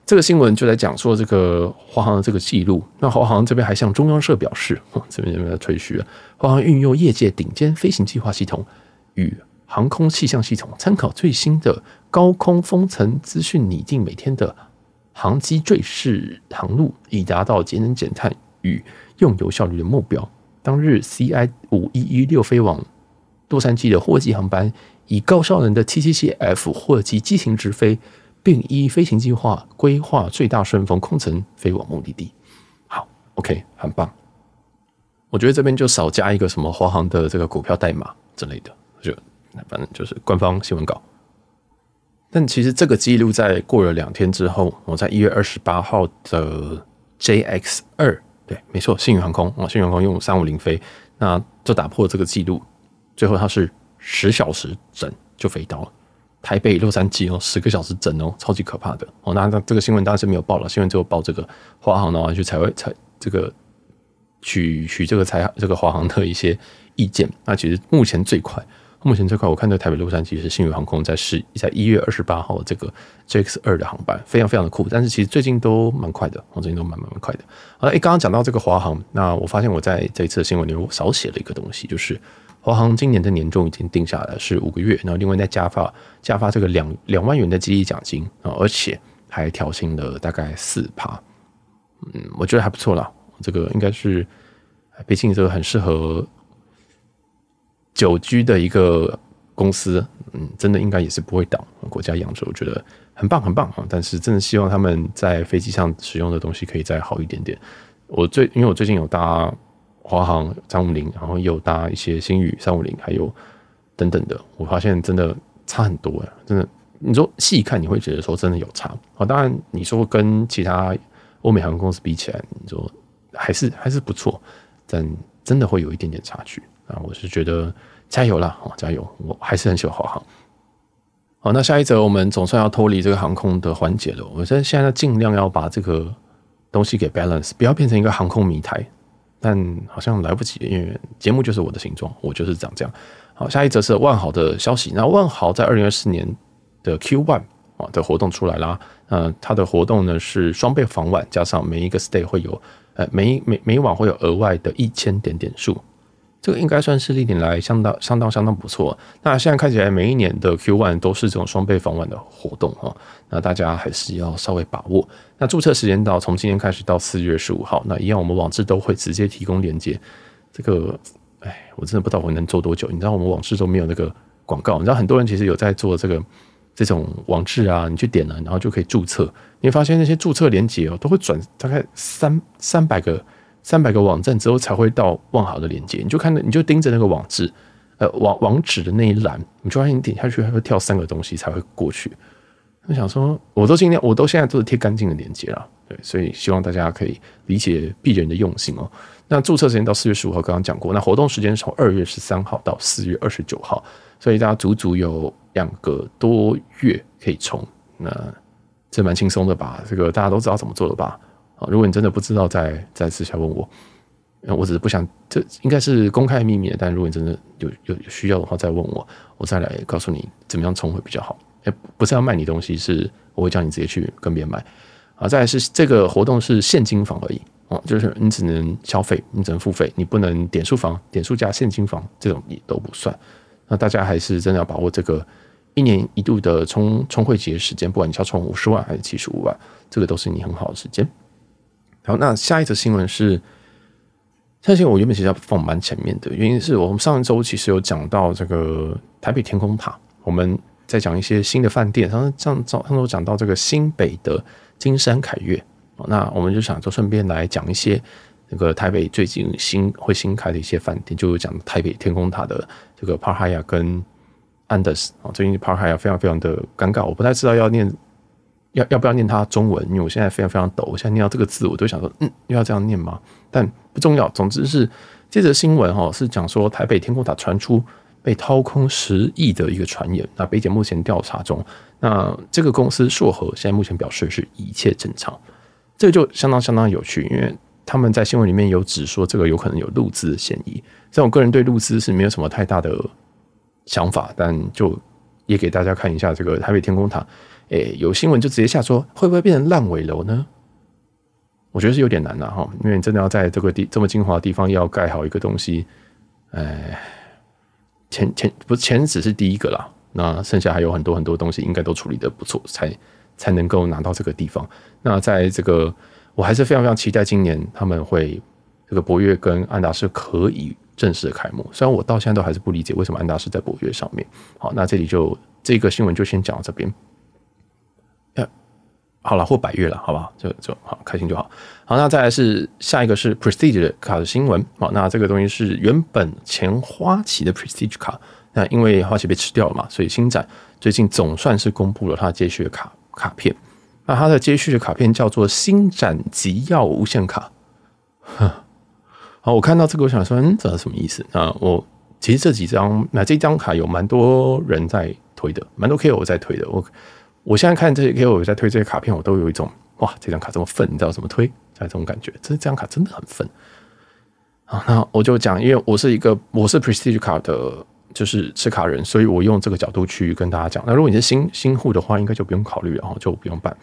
这个新闻就在讲说这个华航的这个记录，那华航这边还向中央社表示，这边这边在吹嘘啊，华航运用业界顶尖飞行计划系统与航空气象系统，参考最新的高空风层资讯，拟定每天的航机坠饰航路，以达到节能减碳与用油效率的目标。当日 CI 五一一六飞往洛杉矶的货机航班，以高效能的七七七 F 货机机型直飞，并依飞行计划规划最大顺风空层飞往目的地。好，OK，很棒。我觉得这边就少加一个什么华航的这个股票代码之类的，就反正就是官方新闻稿。但其实这个记录在过了两天之后，我在一月二十八号的 JX 二，对，没错，星宇航空啊，星宇航空用三五零飞，那就打破这个记录。最后它是十小时整就飞到了台北洛杉矶哦，十个小时整哦，超级可怕的哦。那那这个新闻当然是没有报了，新闻只有报这个华航的话去采会采这个取取这个采这个华航的一些意见。那其实目前最快，目前这块，我看到台北洛杉矶是新宇航空在试在一月二十八号这个 JX 二的航班，非常非常的酷。但是其实最近都蛮快的，我最近都蛮蛮快的。好了，诶，刚刚讲到这个华航，那我发现我在这一次新闻里面我少写了一个东西，就是。华航今年的年终已经定下来是五个月，然后另外再加发加发这个两两万元的激励奖金啊，而且还调薪了大概四趴，嗯，我觉得还不错啦。这个应该是毕竟这个很适合久居的一个公司，嗯，真的应该也是不会倒，国家养着，我觉得很棒很棒啊。但是真的希望他们在飞机上使用的东西可以再好一点点。我最因为我最近有搭。华航三五零，然后又搭一些星宇三五零，还有等等的，我发现真的差很多呀！真的，你说细看你会觉得说真的有差啊。当然，你说跟其他欧美航空公司比起来，你说还是还是不错，但真的会有一点点差距啊。我是觉得加油啦，加油！我还是很喜欢华航。好，那下一则我们总算要脱离这个航空的环节了。我现在现在尽量要把这个东西给 balance，不要变成一个航空迷台。但好像来不及，因为节目就是我的形状，我就是长这样。好，下一则是万豪的消息。那万豪在二零二四年的 Q one 啊的活动出来啦。呃，它的活动呢是双倍房晚，加上每一个 stay 会有呃每每每晚会有额外的一千点点数。这个应该算是历年来相当相当相当不错。那现在看起来每一年的 Q one 都是这种双倍返晚的活动哈。那大家还是要稍微把握。那注册时间到，从今天开始到四月十五号。那一样，我们网志都会直接提供链接。这个，哎，我真的不知道我能做多久。你知道我们网志都没有那个广告。你知道很多人其实有在做这个这种网志啊，你去点了，然后就可以注册。你会发现那些注册链接哦，都会转大概三三百个。三百个网站之后才会到万豪的链接，你就看，你就盯着那个网址，呃，网网址的那一栏，你就发现你点下去它会跳三个东西才会过去。我想说，我都尽量，我都现在都是贴干净的链接了，对，所以希望大家可以理解鄙人的用心哦。那注册时间到四月十五号，刚刚讲过，那活动时间从二月十三号到四月二十九号，所以大家足足有两个多月可以冲，那这蛮轻松的吧？这个大家都知道怎么做的吧？啊，如果你真的不知道，再再私下问我。我只是不想，这应该是公开秘密。但如果你真的有有需要的话，再问我，我再来告诉你怎么样冲会比较好。哎，不是要卖你东西，是我会叫你直接去跟别人买。啊，再来是这个活动是现金房而已哦，就是你只能消费，你只能付费，你不能点数房，点数加现金房这种也都不算。那大家还是真的要把握这个一年一度的冲冲会节时间，不管你要冲五十万还是七十五万，这个都是你很好的时间。好，那下一则新闻是，相信我原本其实要放蛮前面的，原因是我们上一周其实有讲到这个台北天空塔，我们在讲一些新的饭店，上上上上周讲到这个新北的金山凯悦，那我们就想就顺便来讲一些那个台北最近新会新开的一些饭店，就讲台北天空塔的这个帕海亚跟安德斯啊，最近帕海亚非常非常的尴尬，我不太知道要念。要要不要念它中文？因为我现在非常非常抖，我现在念到这个字，我都想说，嗯，又要这样念吗？但不重要。总之是这则新闻哈，是讲说台北天空塔传出被掏空十亿的一个传言。那北检目前调查中，那这个公司硕和现在目前表示是一切正常。这个就相当相当有趣，因为他们在新闻里面有指说这个有可能有陆资的嫌疑。在我个人对陆资是没有什么太大的想法，但就也给大家看一下这个台北天空塔。诶、有新闻就直接下说，会不会变成烂尾楼呢？我觉得是有点难的哈，因为你真的要在这个地这么精华的地方要盖好一个东西，哎，钱钱不是钱只是第一个啦，那剩下还有很多很多东西应该都处理得不错，才才能够拿到这个地方。那在这个我还是非常非常期待今年他们会这个博越跟安达仕可以正式的开幕。虽然我到现在都还是不理解为什么安达仕在博越上面。好，那这里就这个新闻就先讲到这边。好了，或百越了，好不好？就就好，开心就好。好，那再来是下一个是 Prestige 的卡的新闻。好，那这个东西是原本前花旗的 Prestige 卡，那因为花旗被吃掉了嘛，所以星展最近总算是公布了它接续的卡卡片。那它的接续的卡片叫做星展集耀无限卡。好，我看到这个，我想说，嗯，这是什么意思？那我其实这几张，那这张卡有蛮多人在推的，蛮多 K.O. 在推的。我。我现在看这些 ko 在推这些卡片，我都有一种哇，这张卡这么粪，你知道怎么推？这种感觉，这这张卡真的很粪。好，那我就讲，因为我是一个我是 Prestige 卡的，就是持卡人，所以我用这个角度去跟大家讲。那如果你是新新户的话，应该就不用考虑，然后就不用办。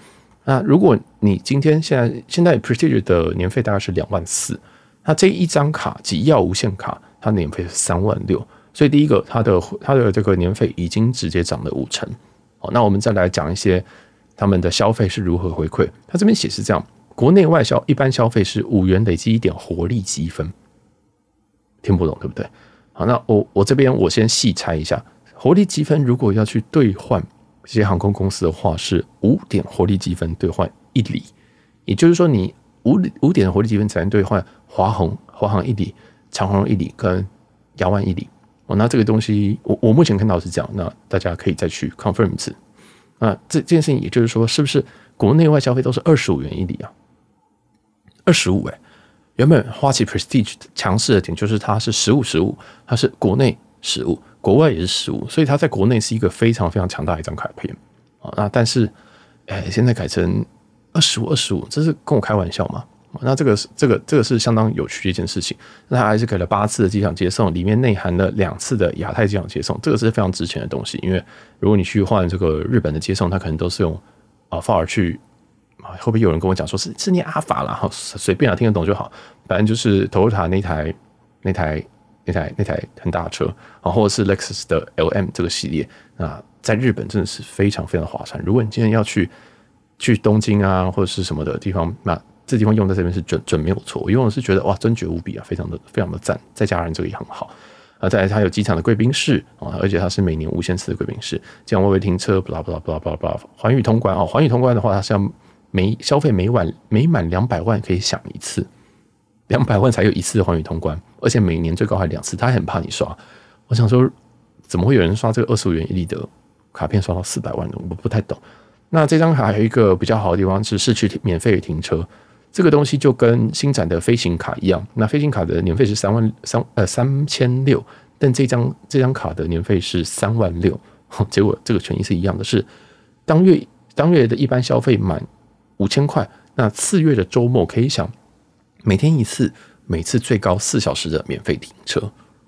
那如果你今天现在现在 Prestige 的年费大概是两万四，那这一张卡集耀无限卡，它年费是三万六，所以第一个它的它的这个年费已经直接涨了五成。好，那我们再来讲一些他们的消费是如何回馈。他这边写是这样：国内外消一般消费是五元累积一点活力积分，听不懂对不对？好，那我我这边我先细拆一下，活力积分如果要去兑换这些航空公司的话，是五点活力积分兑换一里，也就是说你五五点的活力积分才能兑换华航华航一里、长虹一里跟亚万一里。那这个东西，我我目前看到是这样，那大家可以再去 confirm 一次。那这这件事情，也就是说，是不是国内外消费都是二十五元一里啊？二十五哎，原本花旗 Prestige 强势的点就是它是十五十五，它是国内十五，国外也是十五，所以它在国内是一个非常非常强大的一张卡片啊。那但是，哎，现在改成二十五二十五，这是跟我开玩笑吗？那这个是这个这个是相当有趣的一件事情。那他还是给了八次的机场接送，里面内含了两次的亚太机场接送，这个是非常值钱的东西。因为如果你去换这个日本的接送，它可能都是用啊 FAR 去啊，会不会有人跟我讲说是是念阿法啦？好，随便啊，听得懂就好。反正就是 Toyota 那台那台那台那台很大的车啊，或者是 Lexus 的 LM 这个系列啊，在日本真的是非常非常划算。如果你今天要去去东京啊或者是什么的地方，那这地方用在这边是准准没有错，我用的是觉得哇，真绝无比啊，非常的非常的赞。再加上这个也很好啊，再来它有机场的贵宾室啊，而且它是每年无限次的贵宾室，这样微微停车，巴拉巴拉巴拉巴拉巴拉，环宇通关哦，环宇通关的话，它是要每消费每晚每满两百万可以享一次，两百万才有一次的环宇通关，而且每年最高还两次，他很怕你刷。我想说，怎么会有人刷这个二十五元一里的卡片刷到四百万呢？我不太懂。那这张卡还有一个比较好的地方是市区免费停车。这个东西就跟新展的飞行卡一样，那飞行卡的年费是三万三呃三千六，但这张这张卡的年费是三万六，结果这个权益是一样的，是当月当月的一般消费满五千块，那次月的周末可以享每天一次，每次最高四小时的免费停车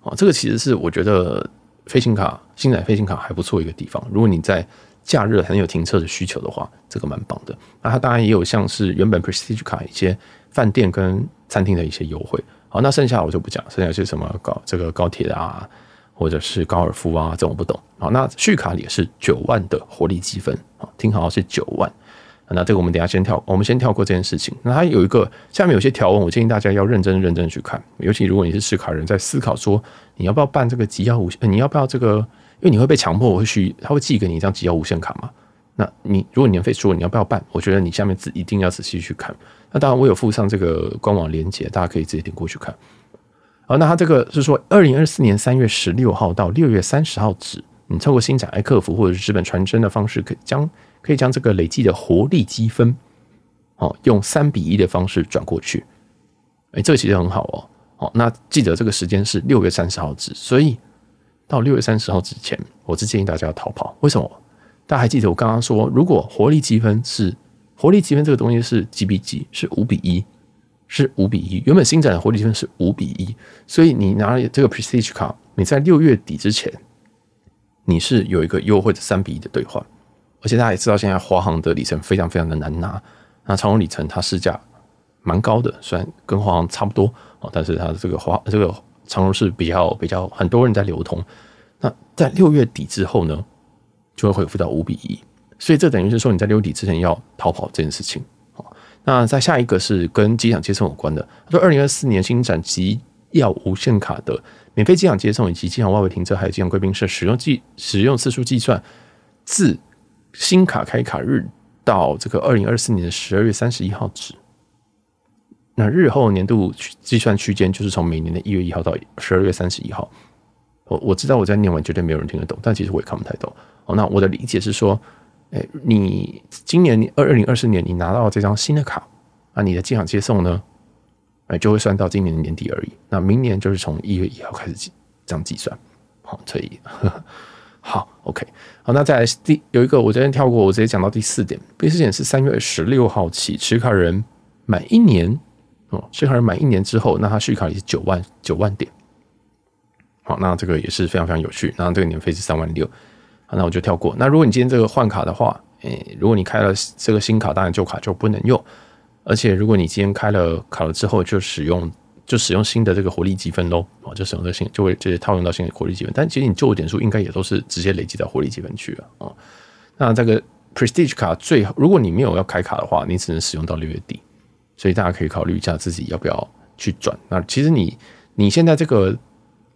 啊，这个其实是我觉得飞行卡新展飞行卡还不错一个地方，如果你在。假日很有停车的需求的话，这个蛮棒的。那它当然也有像是原本 Prestige 卡一些饭店跟餐厅的一些优惠。好，那剩下我就不讲，剩下是什么高这个高铁啊，或者是高尔夫啊，这我不懂。好，那续卡也是九万的活力积分。好，听好是九万。那这个我们等下先跳，我们先跳过这件事情。那它有一个下面有些条文，我建议大家要认真认真去看。尤其如果你是持卡人，在思考说你要不要办这个集耀无限，你要不要这个。因为你会被强迫，我会去，他会寄给你一张集耀无限卡嘛？那你如果年费说你要不要办？我觉得你下面字一定要仔细去看。那当然，我有附上这个官网链接，大家可以直接点过去看。好，那他这个是说，二零二四年三月十六号到六月三十号止，你透过新展爱客服或者是纸本传真的方式，可以将可以将这个累计的活力积分，哦，用三比一的方式转过去。哎，这个其实很好哦。好，那记得这个时间是六月三十号止，所以。到六月三十号之前，我是建议大家要逃跑。为什么？大家还记得我刚刚说，如果活力积分是活力积分这个东西是几比几？是五比一，是五比一。原本新展的活力积分是五比一，所以你拿了这个 Prestige 卡，你在六月底之前，你是有一个优惠的三比一的兑换。而且大家也知道，现在华航的里程非常非常的难拿，那长荣里程它市价蛮高的，虽然跟华航差不多哦，但是它的这个华这个。长荣是比较比较很多人在流通，那在六月底之后呢，就会恢复到五比一。所以这等于是说你在六月底之前要逃跑这件事情。好，那再下一个是跟机场接送有关的，说二零二四年新展机要无限卡的免费机场接送以及机场外围停车还有机场贵宾室使用计使用次数计算，自新卡开卡日到这个二零二四年的十二月三十一号止。那日后年度计算区间就是从每年的一月一号到十二月三十一号。我我知道我在念完绝对没有人听得懂，但其实我也看不太懂。哦，那我的理解是说，诶，你今年二二零二四年你拿到这张新的卡，那你的机场接送呢，诶，就会算到今年的年底而已。那明年就是从一月一号开始计这样计算。好，所以呵呵好，OK，好，那再来第有一个我昨天跳过，我直接讲到第四点。第四点是三月十六号起，持卡人满一年。持卡人满一年之后，那他续卡也是九万九万点。好，那这个也是非常非常有趣。然后这个年费是三万六。那我就跳过。那如果你今天这个换卡的话，诶、如果你开了这个新卡，当然旧卡就不能用。而且如果你今天开了卡了之后，就使用就使用新的这个活力积分喽。哦，就使用这新就会直接套用到新的活力积分。但其实你旧的点数应该也都是直接累积到活力积分去了啊。那这个 Prestige 卡最，如果你没有要开卡的话，你只能使用到六月底。所以大家可以考虑一下自己要不要去转。那其实你你现在这个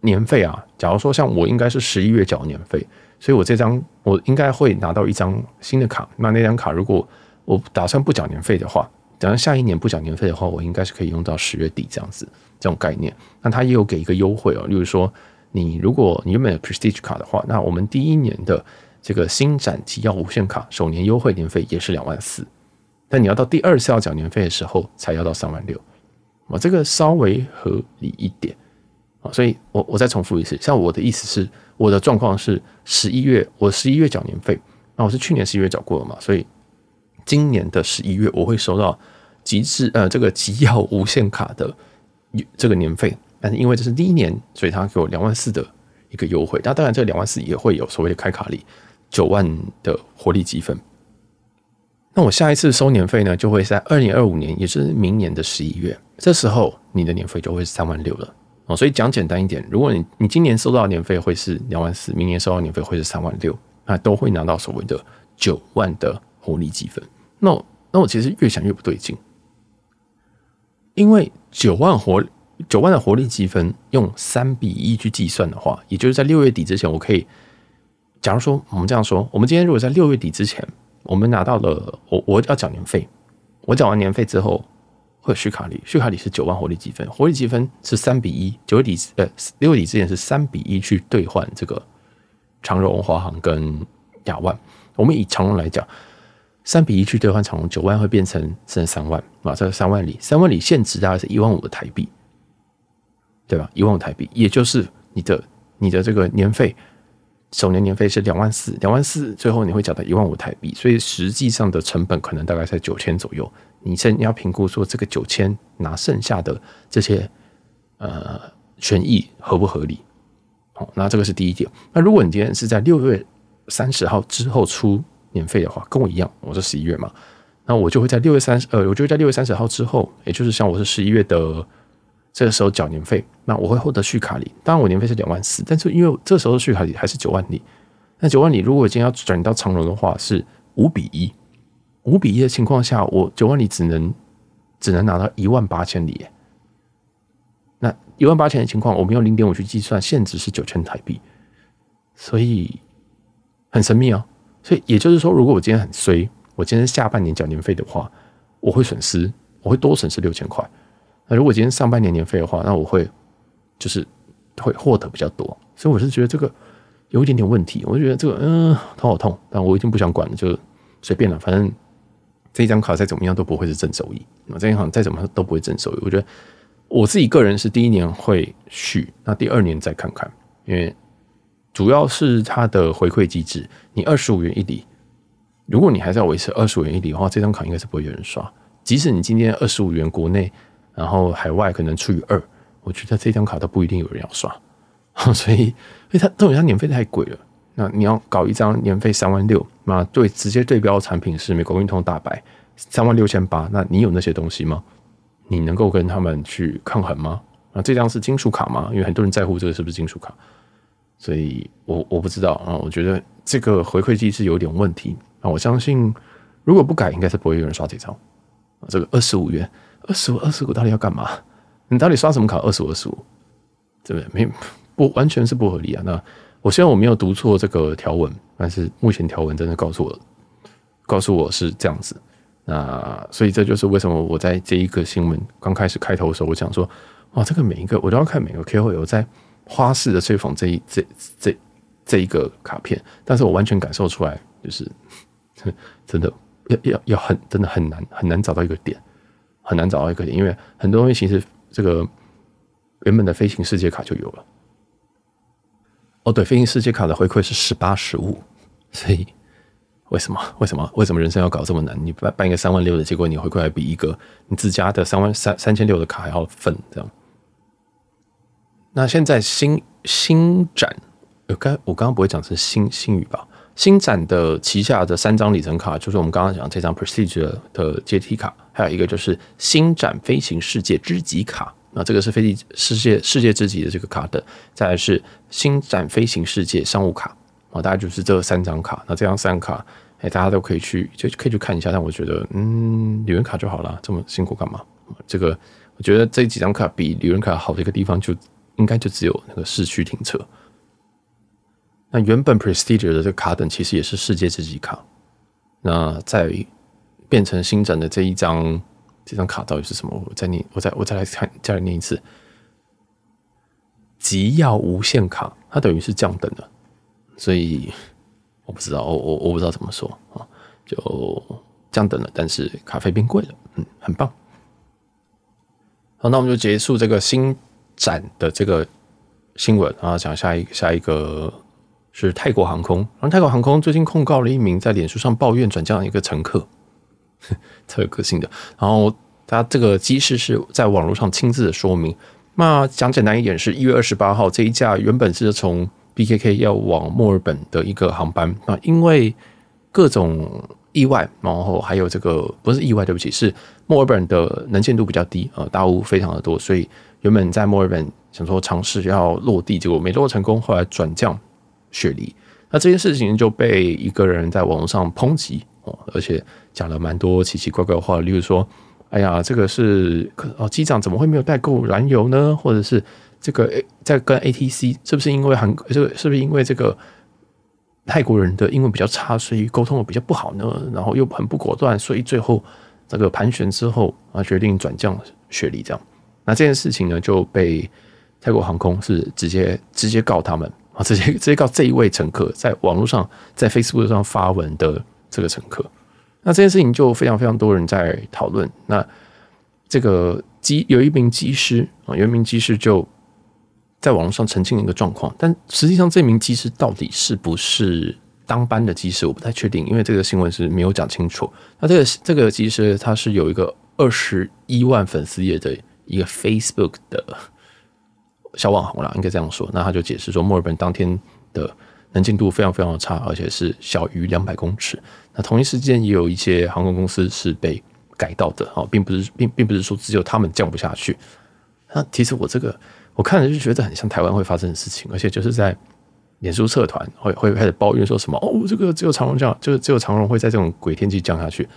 年费啊，假如说像我应该是十一月缴年费，所以我这张我应该会拿到一张新的卡。那那张卡如果我打算不缴年费的话，等下一年不缴年费的话，我应该是可以用到十月底这样子这种概念。那他也有给一个优惠哦，例如说你如果你原本有 Prestige 卡的话，那我们第一年的这个新展机要无限卡首年优惠年费也是两万四。但你要到第二次要缴年费的时候，才要到三万六，我这个稍微合理一点。啊，所以我我再重复一次，像我的意思是，我的状况是十一月，我十一月缴年费，那我是去年十一月缴过了嘛，所以今年的十一月我会收到极致呃这个极要无限卡的这个年费，但是因为这是第一年，所以他给我两万四的一个优惠，那当然这两万四也会有所谓的开卡礼九万的活力积分。那我下一次收年费呢，就会在二零二五年，也就是明年的十一月。这时候你的年费就会是三万六了哦。所以讲简单一点，如果你你今年收到年费会是两万四，明年收到年费会是三万六，那都会拿到所谓的九万的活力积分。那那我其实越想越不对劲，因为九万活九万的活力积分用三比一去计算的话，也就是在六月底之前，我可以，假如说我们这样说，我们今天如果在六月底之前。我们拿到了，我我要缴年费，我缴完年费之后会有续卡礼，续卡礼是九万活力积分，活力积分是三比一，九月底呃六月底之前是三比一去兑换这个长荣、华航跟亚万。我们以长荣来讲，三比一去兑换长荣，九万会变成剩三万啊，这个三万里，三万里现值大概是一万五的台币，对吧？一万五台币，也就是你的你的这个年费。首年年费是两万四，两万四，最后你会缴到一万五台币，所以实际上的成本可能大概在九千左右。你先要评估说这个九千拿剩下的这些呃权益合不合理？好，那这个是第一点。那如果你今天是在六月三十号之后出年费的话，跟我一样，我是十一月嘛，那我就会在六月三十呃，我就会在六月三十号之后，也就是像我是十一月的。这个时候缴年费，那我会获得续卡礼。当然，我年费是两万四，但是因为这时候的续卡礼还是九万里。那九万里如果我今天要转到长荣的话，是五比一。五比一的情况下，我九万里只能只能拿到一万八千里。那一万八千的情况，我们用零点五去计算，现值是九千台币，所以很神秘哦。所以也就是说，如果我今天很衰，我今天下半年缴年费的话，我会损失，我会多损失六千块。那如果今天上半年年费的话，那我会就是会获得比较多，所以我是觉得这个有一点点问题。我就觉得这个嗯头好痛，但我已经不想管了，就随便了。反正这一张卡再怎么样都不会是正收益，那这一行再怎么都不会正收益。我觉得我自己个人是第一年会续，那第二年再看看，因为主要是它的回馈机制。你二十五元一里，如果你还是要维持二十五元一里的话，这张卡应该是不会有人刷。即使你今天二十五元国内。然后海外可能除以二，我觉得这张卡都不一定有人要刷，所以因为它这种它年费太贵了。那你要搞一张年费三万六，那对直接对标产品是美国运通大白三万六千八，那你有那些东西吗？你能够跟他们去抗衡吗？啊，这张是金属卡吗？因为很多人在乎这个是不是金属卡。所以我我不知道啊，我觉得这个回馈机制有点问题啊。我相信如果不改，应该是不会有人刷这张。这个二十五元，二十五二十五到底要干嘛？你到底刷什么卡？二十五二十五，对不对？没不完全是不合理啊。那我希望我没有读错这个条文，但是目前条文真的告诉我，告诉我是这样子。那所以这就是为什么我在这一个新闻刚开始开头的时候，我想说，哇，这个每一个我都要看每个 KOL 在花式的吹捧这一这这这一个卡片，但是我完全感受出来，就是 真的要要要很真的很难很难找到一个点，很难找到一个点，因为很多东西其实这个原本的飞行世界卡就有了。哦，对，飞行世界卡的回馈是十八十五，所以。为什么？为什么？为什么人生要搞这么难？你办办一个三万六的，结果你回馈还比一个你自家的三万三三千六的卡还要分，这样。那现在新新展，呃，刚我刚刚不会讲成新新语吧？新展的旗下的三张里程卡，就是我们刚刚讲这张 Prestige 的阶梯卡，还有一个就是星展飞行世界知己卡。那这个是飞机世界世界知己的这个卡的，再来是星展飞行世界商务卡。啊，大概就是这三张卡，那这张三卡，哎、大家都可以去，就可以去看一下。但我觉得，嗯，旅人卡就好了，这么辛苦干嘛？这个，我觉得这几张卡比旅人卡好的一个地方，就应该就只有那个市区停车。那原本 Prestige 的这个卡等其实也是世界知己卡，那在变成新展的这一张，这张卡到底是什么？我再念，我再我再来看，再来念一次，极耀无限卡，它等于是降等的。所以我不知道，我我我不知道怎么说啊，就降等了，但是咖啡变贵了，嗯，很棒。好，那我们就结束这个新展的这个新闻，啊讲下一下一个是泰国航空，然后泰国航空最近控告了一名在脸书上抱怨转降的一个乘客，特有个性的，然后他这个机师是在网络上亲自的说明，那讲简单一点，是一月二十八号这一架原本是从 BKK 要往墨尔本的一个航班。啊，因为各种意外，然后还有这个不是意外，对不起，是墨尔本的能见度比较低啊，大雾非常的多，所以原本在墨尔本想说尝试要落地，结果没落成功，后来转降雪梨。那这件事情就被一个人在网络上抨击哦，而且讲了蛮多奇奇怪怪的话，例如说，哎呀，这个是哦，机长怎么会没有带够燃油呢？或者是。这个在跟 ATC 是不是因为韩这个是不是因为这个泰国人的英文比较差，所以沟通的比较不好呢？然后又很不果断，所以最后这个盘旋之后啊，决定转降雪梨这样。那这件事情呢，就被泰国航空是直接直接告他们啊，直接直接告这一位乘客在网络上在 Facebook 上发文的这个乘客。那这件事情就非常非常多人在讨论。那这个机有一名机师啊，有一名机师就。在网络上澄清一个状况，但实际上这名机师到底是不是当班的机师，我不太确定，因为这个新闻是没有讲清楚。那这个这个机师他是有一个二十一万粉丝页的一个 Facebook 的小网红啦，应该这样说。那他就解释说，墨尔本当天的能见度非常非常的差，而且是小于两百公尺。那同一时间也有一些航空公司是被改道的哦，并不是并并不是说只有他们降不下去。那其实我这个。我看了就觉得很像台湾会发生的事情，而且就是在脸书社团会会开始抱怨说什么哦，这个只有长荣降，就是只有长荣会在这种鬼天气降下去。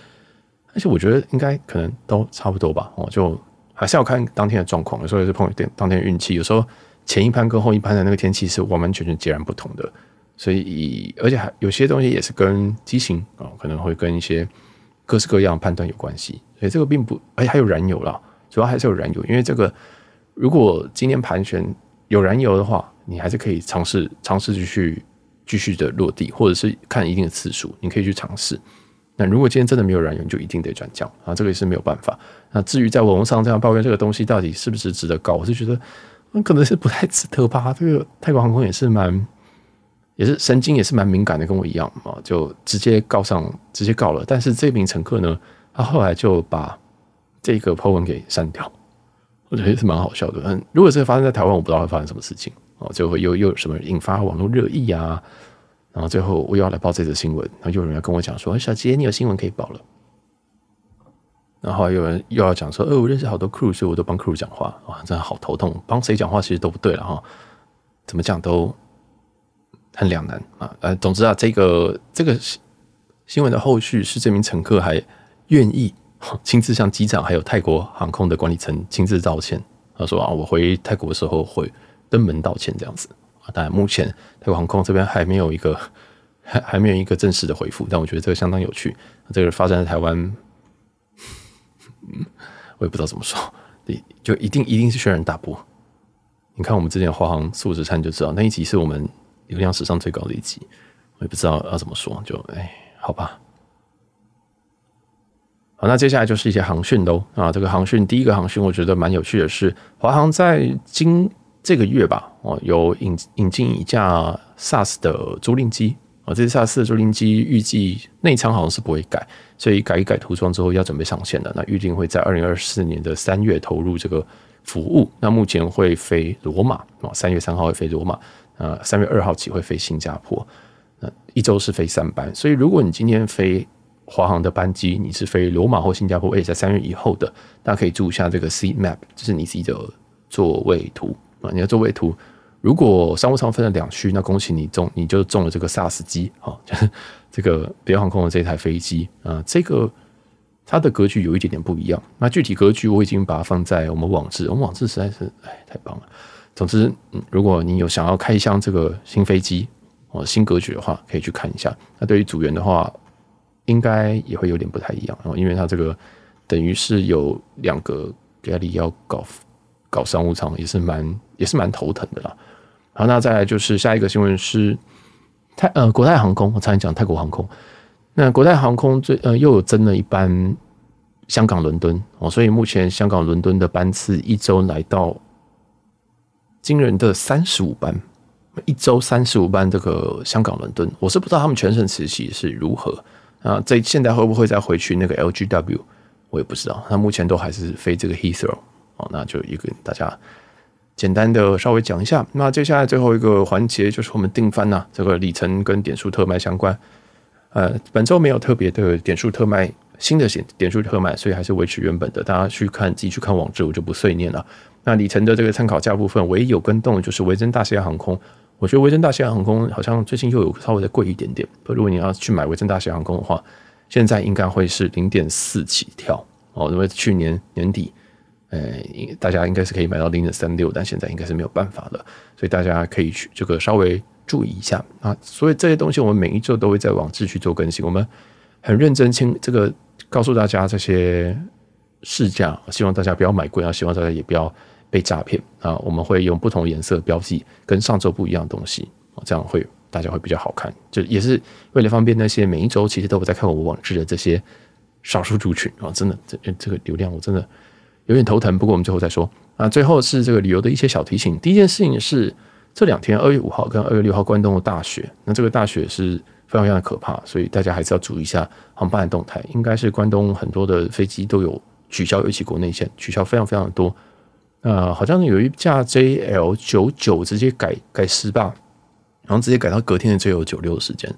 而且我觉得应该可能都差不多吧，哦，就还是要看当天的状况，有时候也是碰当天运气，有时候前一盘跟后一盘的那个天气是完完全全截然不同的，所以而且还有些东西也是跟机型啊，可能会跟一些各式各样的判断有关系，所以这个并不，而且还有燃油啦，主要还是有燃油，因为这个。如果今天盘旋有燃油的话，你还是可以尝试尝试继续继续的落地，或者是看一定的次数，你可以去尝试。如果今天真的没有燃油，就一定得转降啊，这个也是没有办法。那至于在网络上这样抱怨这个东西到底是不是值得告，我是觉得那可能是不太值得吧。这个泰国航空也是蛮也是神经也是蛮敏感的，跟我一样啊，就直接告上直接告了。但是这名乘客呢，他后来就把这个 po 文给删掉。我觉得也是蛮好笑的。嗯，如果这个发生在台湾，我不知道会发生什么事情哦。就会又又有什么引发网络热议啊？然后最后我又要来报这则新闻，然后又有人要跟我讲说：“小杰，你有新闻可以报了。”然后有人又要讲说：“呃，我认识好多 crew，所以我都帮 crew 讲话。”哇，真的好头痛，帮谁讲话其实都不对了哈。怎么讲都很两难啊。呃，总之啊，这个这个新闻的后续是这名乘客还愿意亲自向机长还有泰国航空的管理层亲自道歉。他说啊，我回泰国的时候会登门道歉这样子啊。当然，目前泰国航空这边还没有一个还还没有一个正式的回复，但我觉得这个相当有趣。这个发生在台湾，我也不知道怎么说，就一定一定是轩然大波。你看我们之前华航素质餐就知道，那一集是我们流量史上最高的一集，我也不知道要怎么说，就哎，好吧。好，那接下来就是一些航讯喽啊，这个航讯第一个航讯，我觉得蛮有趣的是，华航在今这个月吧，哦，有引引进一架 SARS 的租赁机啊，这 SARS 的租赁机预计内舱好像是不会改，所以改一改涂装之后要准备上线了，那预定会在二零二四年的三月投入这个。服务，那目前会飞罗马啊，三月三号会飞罗马，呃，三月二号起会飞新加坡，那一周是飞三班，所以如果你今天飞华航的班机，你是飞罗马或新加坡，而且在三月以后的，大家可以注意一下这个 seat map，就是你自己的座位图啊，你的座位图，如果商务舱分了两区，那恭喜你中，你就中了这个 SARS 机啊，就是这个北航空的这台飞机啊，这个。它的格局有一点点不一样。那具体格局我已经把它放在我们网志，我们网志实在是哎太棒了。总之，嗯，如果你有想要开箱这个新飞机哦新格局的话，可以去看一下。那对于组员的话，应该也会有点不太一样哦，因为它这个等于是有两个 galley 要搞搞商务舱，也是蛮也是蛮头疼的啦。好，那再来就是下一个新闻是泰呃国泰航空，我差点讲泰国航空。那国泰航空最呃又有增了一班香港伦敦哦，所以目前香港伦敦的班次一周来到惊人的三十五班，一周三十五班这个香港伦敦，我是不知道他们全程磁吸是如何啊，这现在会不会再回去那个 LGW，我也不知道。那目前都还是飞这个 Heathrow 哦，那就一个大家简单的稍微讲一下。那接下来最后一个环节就是我们订番呐，这个里程跟点数特卖相关。呃，本周没有特别的点数特卖，新的点点数特卖，所以还是维持原本的。大家去看自己去看网址，我就不碎念了。那里程的这个参考价部分，唯一有跟动的就是维珍大西洋航空。我觉得维珍大西洋航空好像最近又有稍微的贵一点点。如果你要去买维珍大西洋航空的话，现在应该会是零点四起跳哦，因为去年年底，呃，大家应该是可以买到零点三六，但现在应该是没有办法了，所以大家可以去这个稍微。注意一下啊！所以这些东西我们每一周都会在网志去做更新。我们很认真清这个告诉大家这些市价，希望大家不要买贵啊，希望大家也不要被诈骗啊。我们会用不同颜色标记跟上周不一样的东西啊，这样会大家会比较好看。就也是为了方便那些每一周其实都有在看我们网志的这些少数族群啊，真的这这个流量我真的有点头疼。不过我们最后再说啊。最后是这个旅游的一些小提醒。第一件事情是。这两天，二月五号跟二月六号，关东的大雪，那这个大雪是非常非常的可怕，所以大家还是要注意一下航班的动态。应该是关东很多的飞机都有取消，尤其国内线取消非常非常的多。呃，好像有一架 JL 九九直接改改失败，然后直接改到隔天的 JL 九六的时间，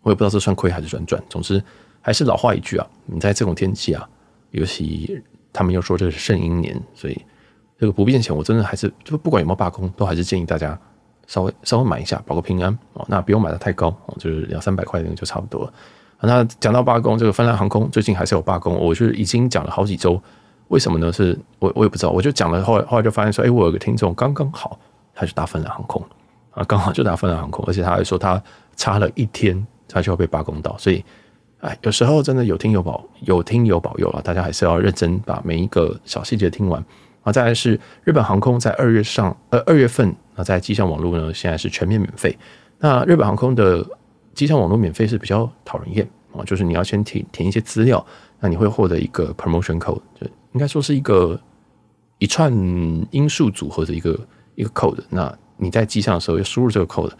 我也不知道这算亏还是算赚。总之，还是老话一句啊，你在这种天气啊，尤其他们又说这是肾阴年，所以。这个不变钱，我真的还是就不管有没有罢工，都还是建议大家稍微稍微买一下，保个平安哦。那不用买的太高，就是两三百块那个就差不多了。那讲到罢工，这个芬兰航空最近还是有罢工，我就已经讲了好几周。为什么呢？是我我也不知道，我就讲了，后来后来就发现说，哎，我有个听众刚刚好，他就搭芬兰航空啊，刚好就搭芬兰航空，而且他还说他差了一天，他就要被罢工到。所以，哎，有时候真的有听有保，有听有保佑了，大家还是要认真把每一个小细节听完。啊，再来是日本航空在二月上，呃，二月份啊，在机上网络呢，现在是全面免费。那日本航空的机上网络免费是比较讨人厌啊，就是你要先填填一些资料，那你会获得一个 promotion code，就应该说是一个一串因数组合的一个一个 code。那你在机上的时候要输入这个 code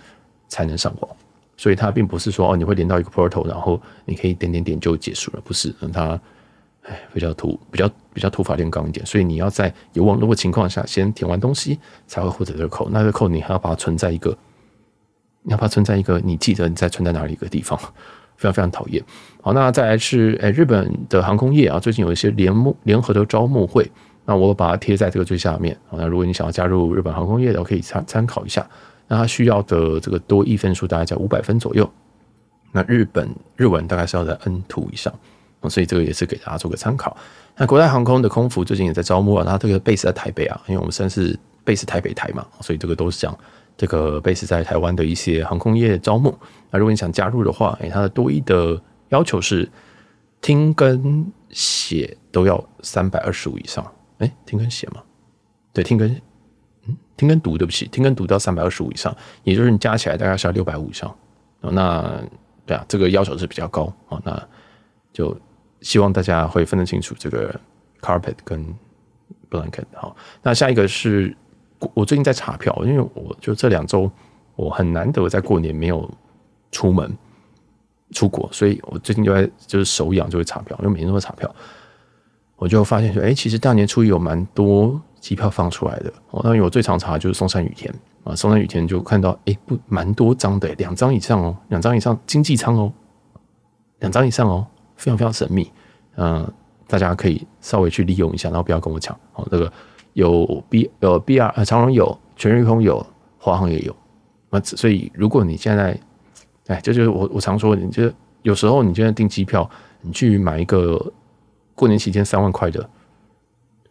才能上网，所以它并不是说哦，你会连到一个 portal，然后你可以点点点就结束了，不是，它。哎，比较突，比较比较土法炼钢一点，所以你要在有网络的情况下先填完东西，才会获得这个扣。那这个扣你还要把它存在一个，你要把它存在一个你记得你在存在哪里一个地方，非常非常讨厌。好，那再来是哎，日本的航空业啊，最近有一些联募联合的招募会，那我把它贴在这个最下面。好，那如果你想要加入日本航空业的，我可以参参考一下。那它需要的这个多益分数大概在五百分左右。那日本日文大概是要在 N two 以上，所以这个也是给大家做个参考。那国泰航空的空服最近也在招募啊，它这个 base 在台北啊，因为我们算是 base 台北台嘛，所以这个都是讲这个 base 在台湾的一些航空业招募。那如果你想加入的话，哎，它的多益的要求是听跟写都要三百二十五以上。哎，听跟写吗？对，听跟，听跟读，对不起，听跟读到三百二十五以上，也就是你加起来大概是要六百五以上。那对啊，这个要求是比较高啊。那就希望大家会分得清楚这个 carpet 跟 blanket。好，那下一个是我最近在查票，因为我就这两周我很难得在过年没有出门出国，所以我最近就在就是手痒就会查票，因为每天都会查票。我就发现说，哎，其实大年初一有蛮多机票放出来的。哦，那因为我最常查就是松山雨田啊，松山雨田就看到，哎，不，蛮多张的，两张以上哦，两张以上经济舱哦，两张以上哦，非常非常神秘。嗯，大家可以稍微去利用一下，然后不要跟我抢。哦，这个有 B 有 BR 长荣有，全日空有，华航也有。那所以如果你现在，哎，这就是我我常说，你就有时候你现在订机票，你去买一个。过年期间三万块的，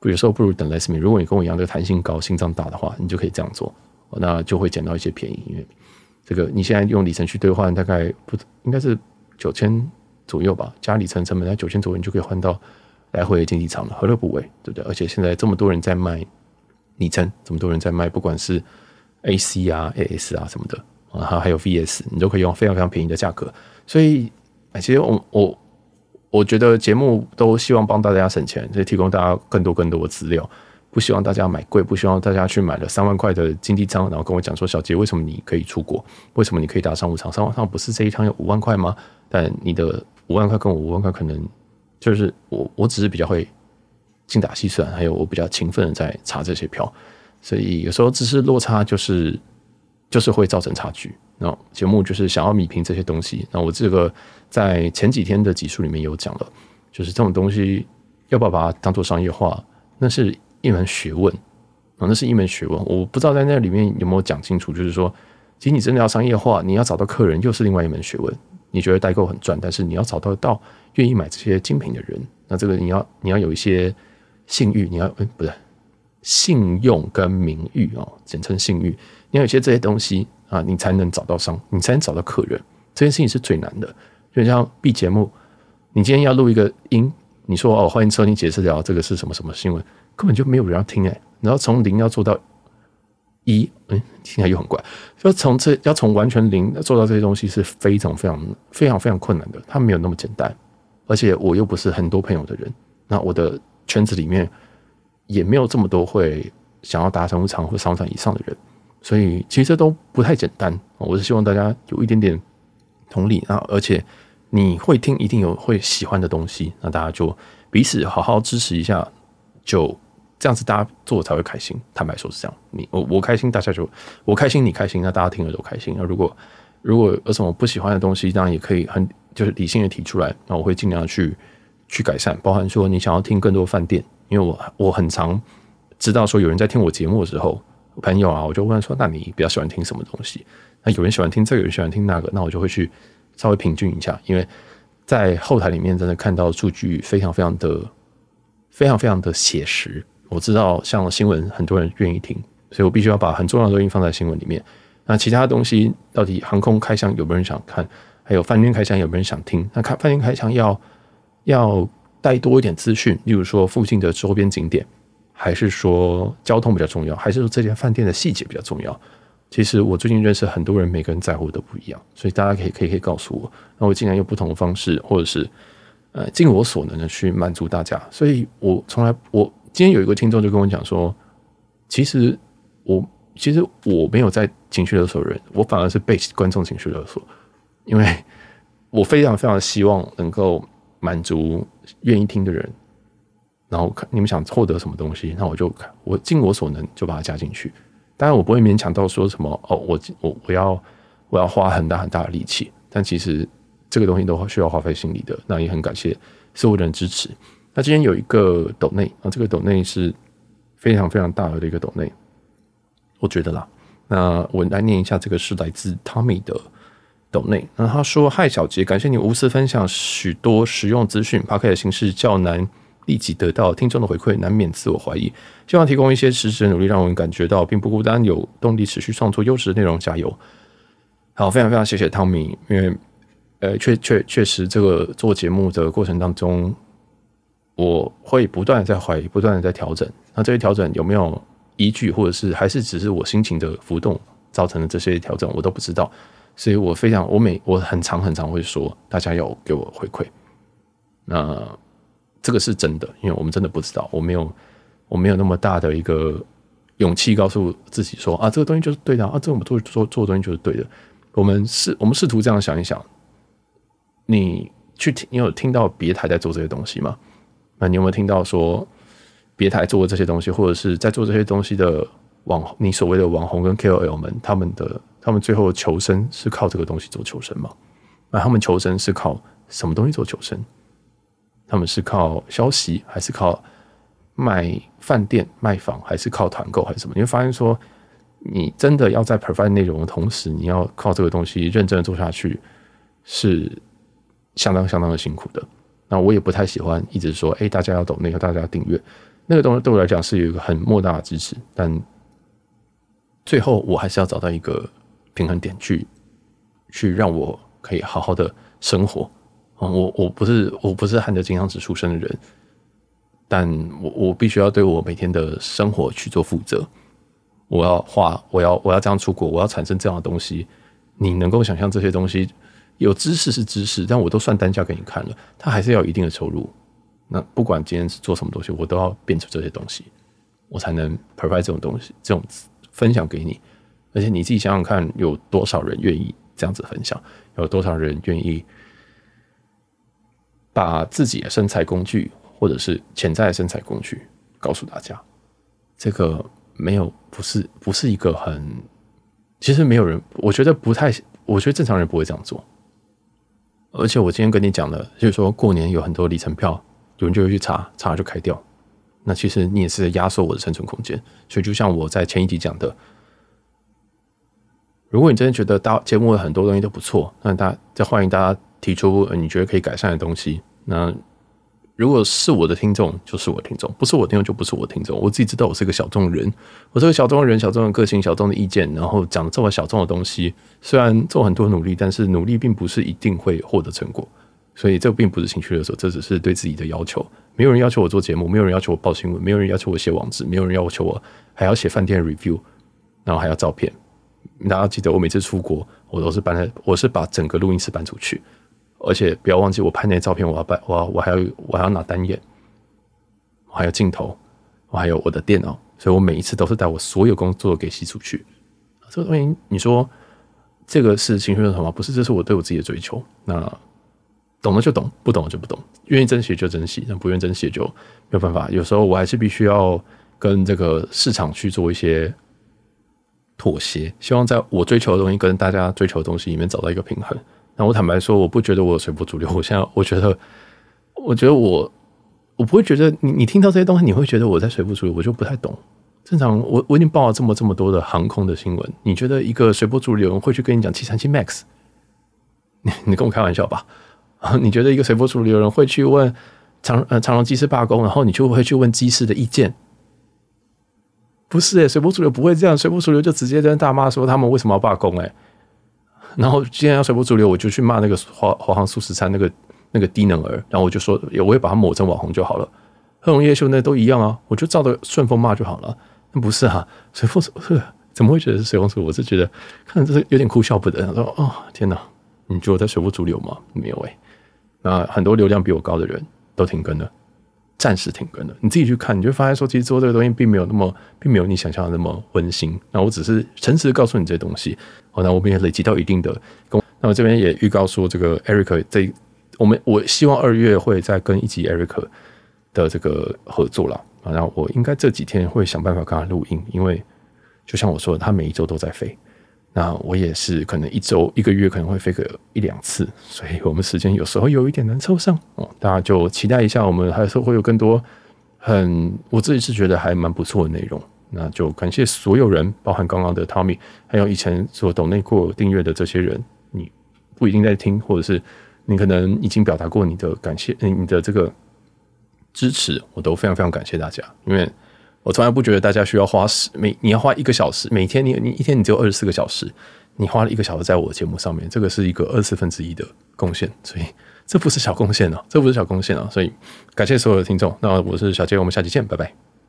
有时候不如等 last minute。如果你跟我一样，这弹性高、心脏大的话，你就可以这样做，那就会捡到一些便宜。因为这个你现在用里程去兑换，大概不应该是九千左右吧，加里程成本在九千左右，你就可以换到来回的经济舱了，何乐不为？对不对？而且现在这么多人在卖里程，这么多人在卖，不管是 AC 啊、AS 啊什么的，啊还有 VS，你都可以用非常非常便宜的价格。所以，其实我我。我觉得节目都希望帮大家省钱，所以提供大家更多更多的资料。不希望大家买贵，不希望大家去买了三万块的经济舱，然后跟我讲说：“小杰，为什么你可以出国？为什么你可以搭商务舱？商务舱不是这一趟有五万块吗？但你的五万块跟我五万块可能就是我，我只是比较会精打细算，还有我比较勤奋的在查这些票，所以有时候只是落差就是就是会造成差距。”那节目就是想要弭平这些东西。那我这个在前几天的集数里面有讲了，就是这种东西要不要把它当做商业化，那是一门学问啊，那是一门学问。我不知道在那里面有没有讲清楚，就是说，其实你真的要商业化，你要找到客人又是另外一门学问。你觉得代购很赚，但是你要找到到愿意买这些精品的人，那这个你要你要有一些信誉，你要嗯不对，信用跟名誉哦，简称信誉，你要有些这些东西。啊，你才能找到商，你才能找到客人，这件事情是最难的。就像 B 节目，你今天要录一个音，你说哦，欢迎收听解释聊，这个是什么什么新闻，根本就没有人要听哎。然后从零要做到一，嗯，听起来又很怪。要从这要从完全零做到这些东西是非常非常非常非常困难的，它没有那么简单。而且我又不是很多朋友的人，那我的圈子里面也没有这么多会想要达成商务舱或商场以上的人。所以其实这都不太简单，我是希望大家有一点点同理啊，而且你会听，一定有会喜欢的东西，那大家就彼此好好支持一下，就这样子大家做才会开心。坦白说是这样，你我我开心，大家就我开心，你开心，那大家听了都开心。那如果如果有什么不喜欢的东西，当然也可以很就是理性的提出来，那我会尽量去去改善，包含说你想要听更多饭店，因为我我很常知道说有人在听我节目的时候。朋友啊，我就问说：“那你比较喜欢听什么东西？”那有人喜欢听这个，有人喜欢听那个，那我就会去稍微平均一下。因为在后台里面真的看到数据非常非常的、非常非常的写实。我知道像新闻很多人愿意听，所以我必须要把很重要的东西放在新闻里面。那其他东西到底航空开箱有没有人想看？还有饭店开箱有没有人想听？那看饭店开箱要要带多一点资讯，例如说附近的周边景点。还是说交通比较重要，还是说这间饭店的细节比较重要？其实我最近认识很多人，每个人在乎的不一样，所以大家可以可以可以告诉我，那我尽量用不同的方式，或者是呃尽我所能的去满足大家。所以我从来我今天有一个听众就跟我讲说，其实我其实我没有在情绪勒索人，我反而是被观众情绪勒索，因为我非常非常希望能够满足愿意听的人。然后看你们想获得什么东西，那我就我尽我所能就把它加进去。当然我不会勉强到说什么哦，我我我要我要花很大很大的力气。但其实这个东西都需要花费心力的。那也很感谢所有人支持。那今天有一个抖内啊，这个抖内是非常非常大额的一个抖内，我觉得啦，那我来念一下，这个是来自 Tommy 的斗内。那他说：“嗨，小杰，感谢你无私分享许多实用资讯。Podcast 的形式较难立即得到听众的回馈，难免自我怀疑。希望提供一些实质的努力，让我们感觉到并不孤单，有动力持续创作优质的内容。加油！好，非常非常谢谢汤米因为呃，确确确实，这个做节目的过程当中，我会不断的在怀疑，不断的在调整。那这些调整有没有依据，或者是还是只是我心情的浮动造成的这些调整，我都不知道。所以我非常，我每我很常很常会说，大家要给我回馈。那这个是真的，因为我们真的不知道，我没有，我没有那么大的一个勇气告诉自己说啊，这个东西就是对的啊，这个我们做做做的东西就是对的。我们试我们试图这样想一想，你去听，你有听到别台在做这些东西吗？那你有没有听到说别台做的这些东西，或者是在做这些东西的网，你所谓的网红跟 KOL 们，他们的他们最后求生是靠这个东西做求生吗？那他们求生是靠什么东西做求生？他们是靠消息，还是靠卖饭店、卖房，还是靠团购，还是什么？你会发现说，你真的要在 provide 内容的同时，你要靠这个东西认真的做下去，是相当相当的辛苦的。那我也不太喜欢一直说，哎，大家要懂那个，大家要订阅那个东西，对我来讲是有一个很莫大的支持。但最后，我还是要找到一个平衡点，去去让我可以好好的生活。哦，我我不是我不是含着金汤匙出生的人，但我我必须要对我每天的生活去做负责。我要画，我要我要这样出国，我要产生这样的东西。你能够想象这些东西？有知识是知识，但我都算单价给你看了，它还是要有一定的收入。那不管今天是做什么东西，我都要变出这些东西，我才能 provide 这种东西，这种分享给你。而且你自己想想看，有多少人愿意这样子分享？有多少人愿意把自己的生财工具，或者是潜在的生财工具，告诉大家？这个没有，不是，不是一个很，其实没有人，我觉得不太，我觉得正常人不会这样做。而且我今天跟你讲的，就是说过年有很多里程票，有人就会去查，查了就开掉。那其实你也是压缩我的生存空间。所以就像我在前一集讲的，如果你真的觉得大节目的很多东西都不错，那大家再欢迎大家提出你觉得可以改善的东西。那如果是我的听众，就是我听众；不是我的听众，就不是我听众。我自己知道我是个小众人，我是个小众人，小众的个性，小众的意见，然后讲这么小众的东西，虽然做很多努力，但是努力并不是一定会获得成果。所以这并不是情绪勒索，这只是对自己的要求。没有人要求我做节目，没有人要求我报新闻，没有人要求我写网址，没有人要求我还要写饭店 review，然后还要照片。大家记得，我每次出国，我都是搬来，我是把整个录音室搬出去。而且不要忘记，我拍那些照片，我要摆，我我还要我还要拿单眼，我还有镜头，我还有我的电脑，所以我每一次都是带我所有工作给吸出去。这个东西，你说这个是情绪认同吗？不是，这是我对我自己的追求。那懂了就懂，不懂了就不懂。愿意珍惜就珍惜，那不愿意珍惜就没有办法。有时候我还是必须要跟这个市场去做一些妥协，希望在我追求的东西跟大家追求的东西里面找到一个平衡。那我坦白说，我不觉得我随波逐流。我现在我觉得，我觉得我我不会觉得你你听到这些东西，你会觉得我在随波逐流，我就不太懂。正常，我我已经报了这么这么多的航空的新闻，你觉得一个随波逐流人会去跟你讲七三七 MAX？你你跟我开玩笑吧？啊，你觉得一个随波逐流人会去问长呃长隆机师罢工，然后你就会去问机师的意见？不是诶，随波逐流不会这样，随波逐流就直接跟大妈说他们为什么要罢工？诶。然后既然要随波逐流，我就去骂那个华华航素食餐那个那个低能儿，然后我就说，我也把他抹成网红就好了。贺龙叶秀那都一样啊，我就照着顺风骂就好了。那不是啊，随风是 怎么会觉得是随风逐？我是觉得看着这是有点哭笑不得。他说：“哦，天哪，你觉得我在随波逐流吗？没有诶、那很多流量比我高的人都停更了。”暂时停更了，你自己去看，你就发现说，其实做这个东西并没有那么，并没有你想象的那么温馨。那我只是诚实的告诉你这些东西。好，那我们也累积到一定的功。那我这边也预告说，这个 Eric 这我们我希望二月会再跟一集 Eric 的这个合作了。啊，然后我应该这几天会想办法跟他录音，因为就像我说的，他每一周都在飞。那我也是可能一周一个月可能会飞个一两次，所以我们时间有时候有一点难凑上哦。大家就期待一下，我们还是会有更多很我自己是觉得还蛮不错的内容。那就感谢所有人，包含刚刚的 Tommy，还有以前所抖内过订阅的这些人。你不一定在听，或者是你可能已经表达过你的感谢，你的这个支持，我都非常非常感谢大家。因为我从来不觉得大家需要花时每你要花一个小时，每天你你一天你只有二十四个小时，你花了一个小时在我的节目上面，这个是一个二四分之一的贡献，所以这不是小贡献哦，这不是小贡献哦，所以感谢所有的听众。那我是小杰，我们下期见，拜拜。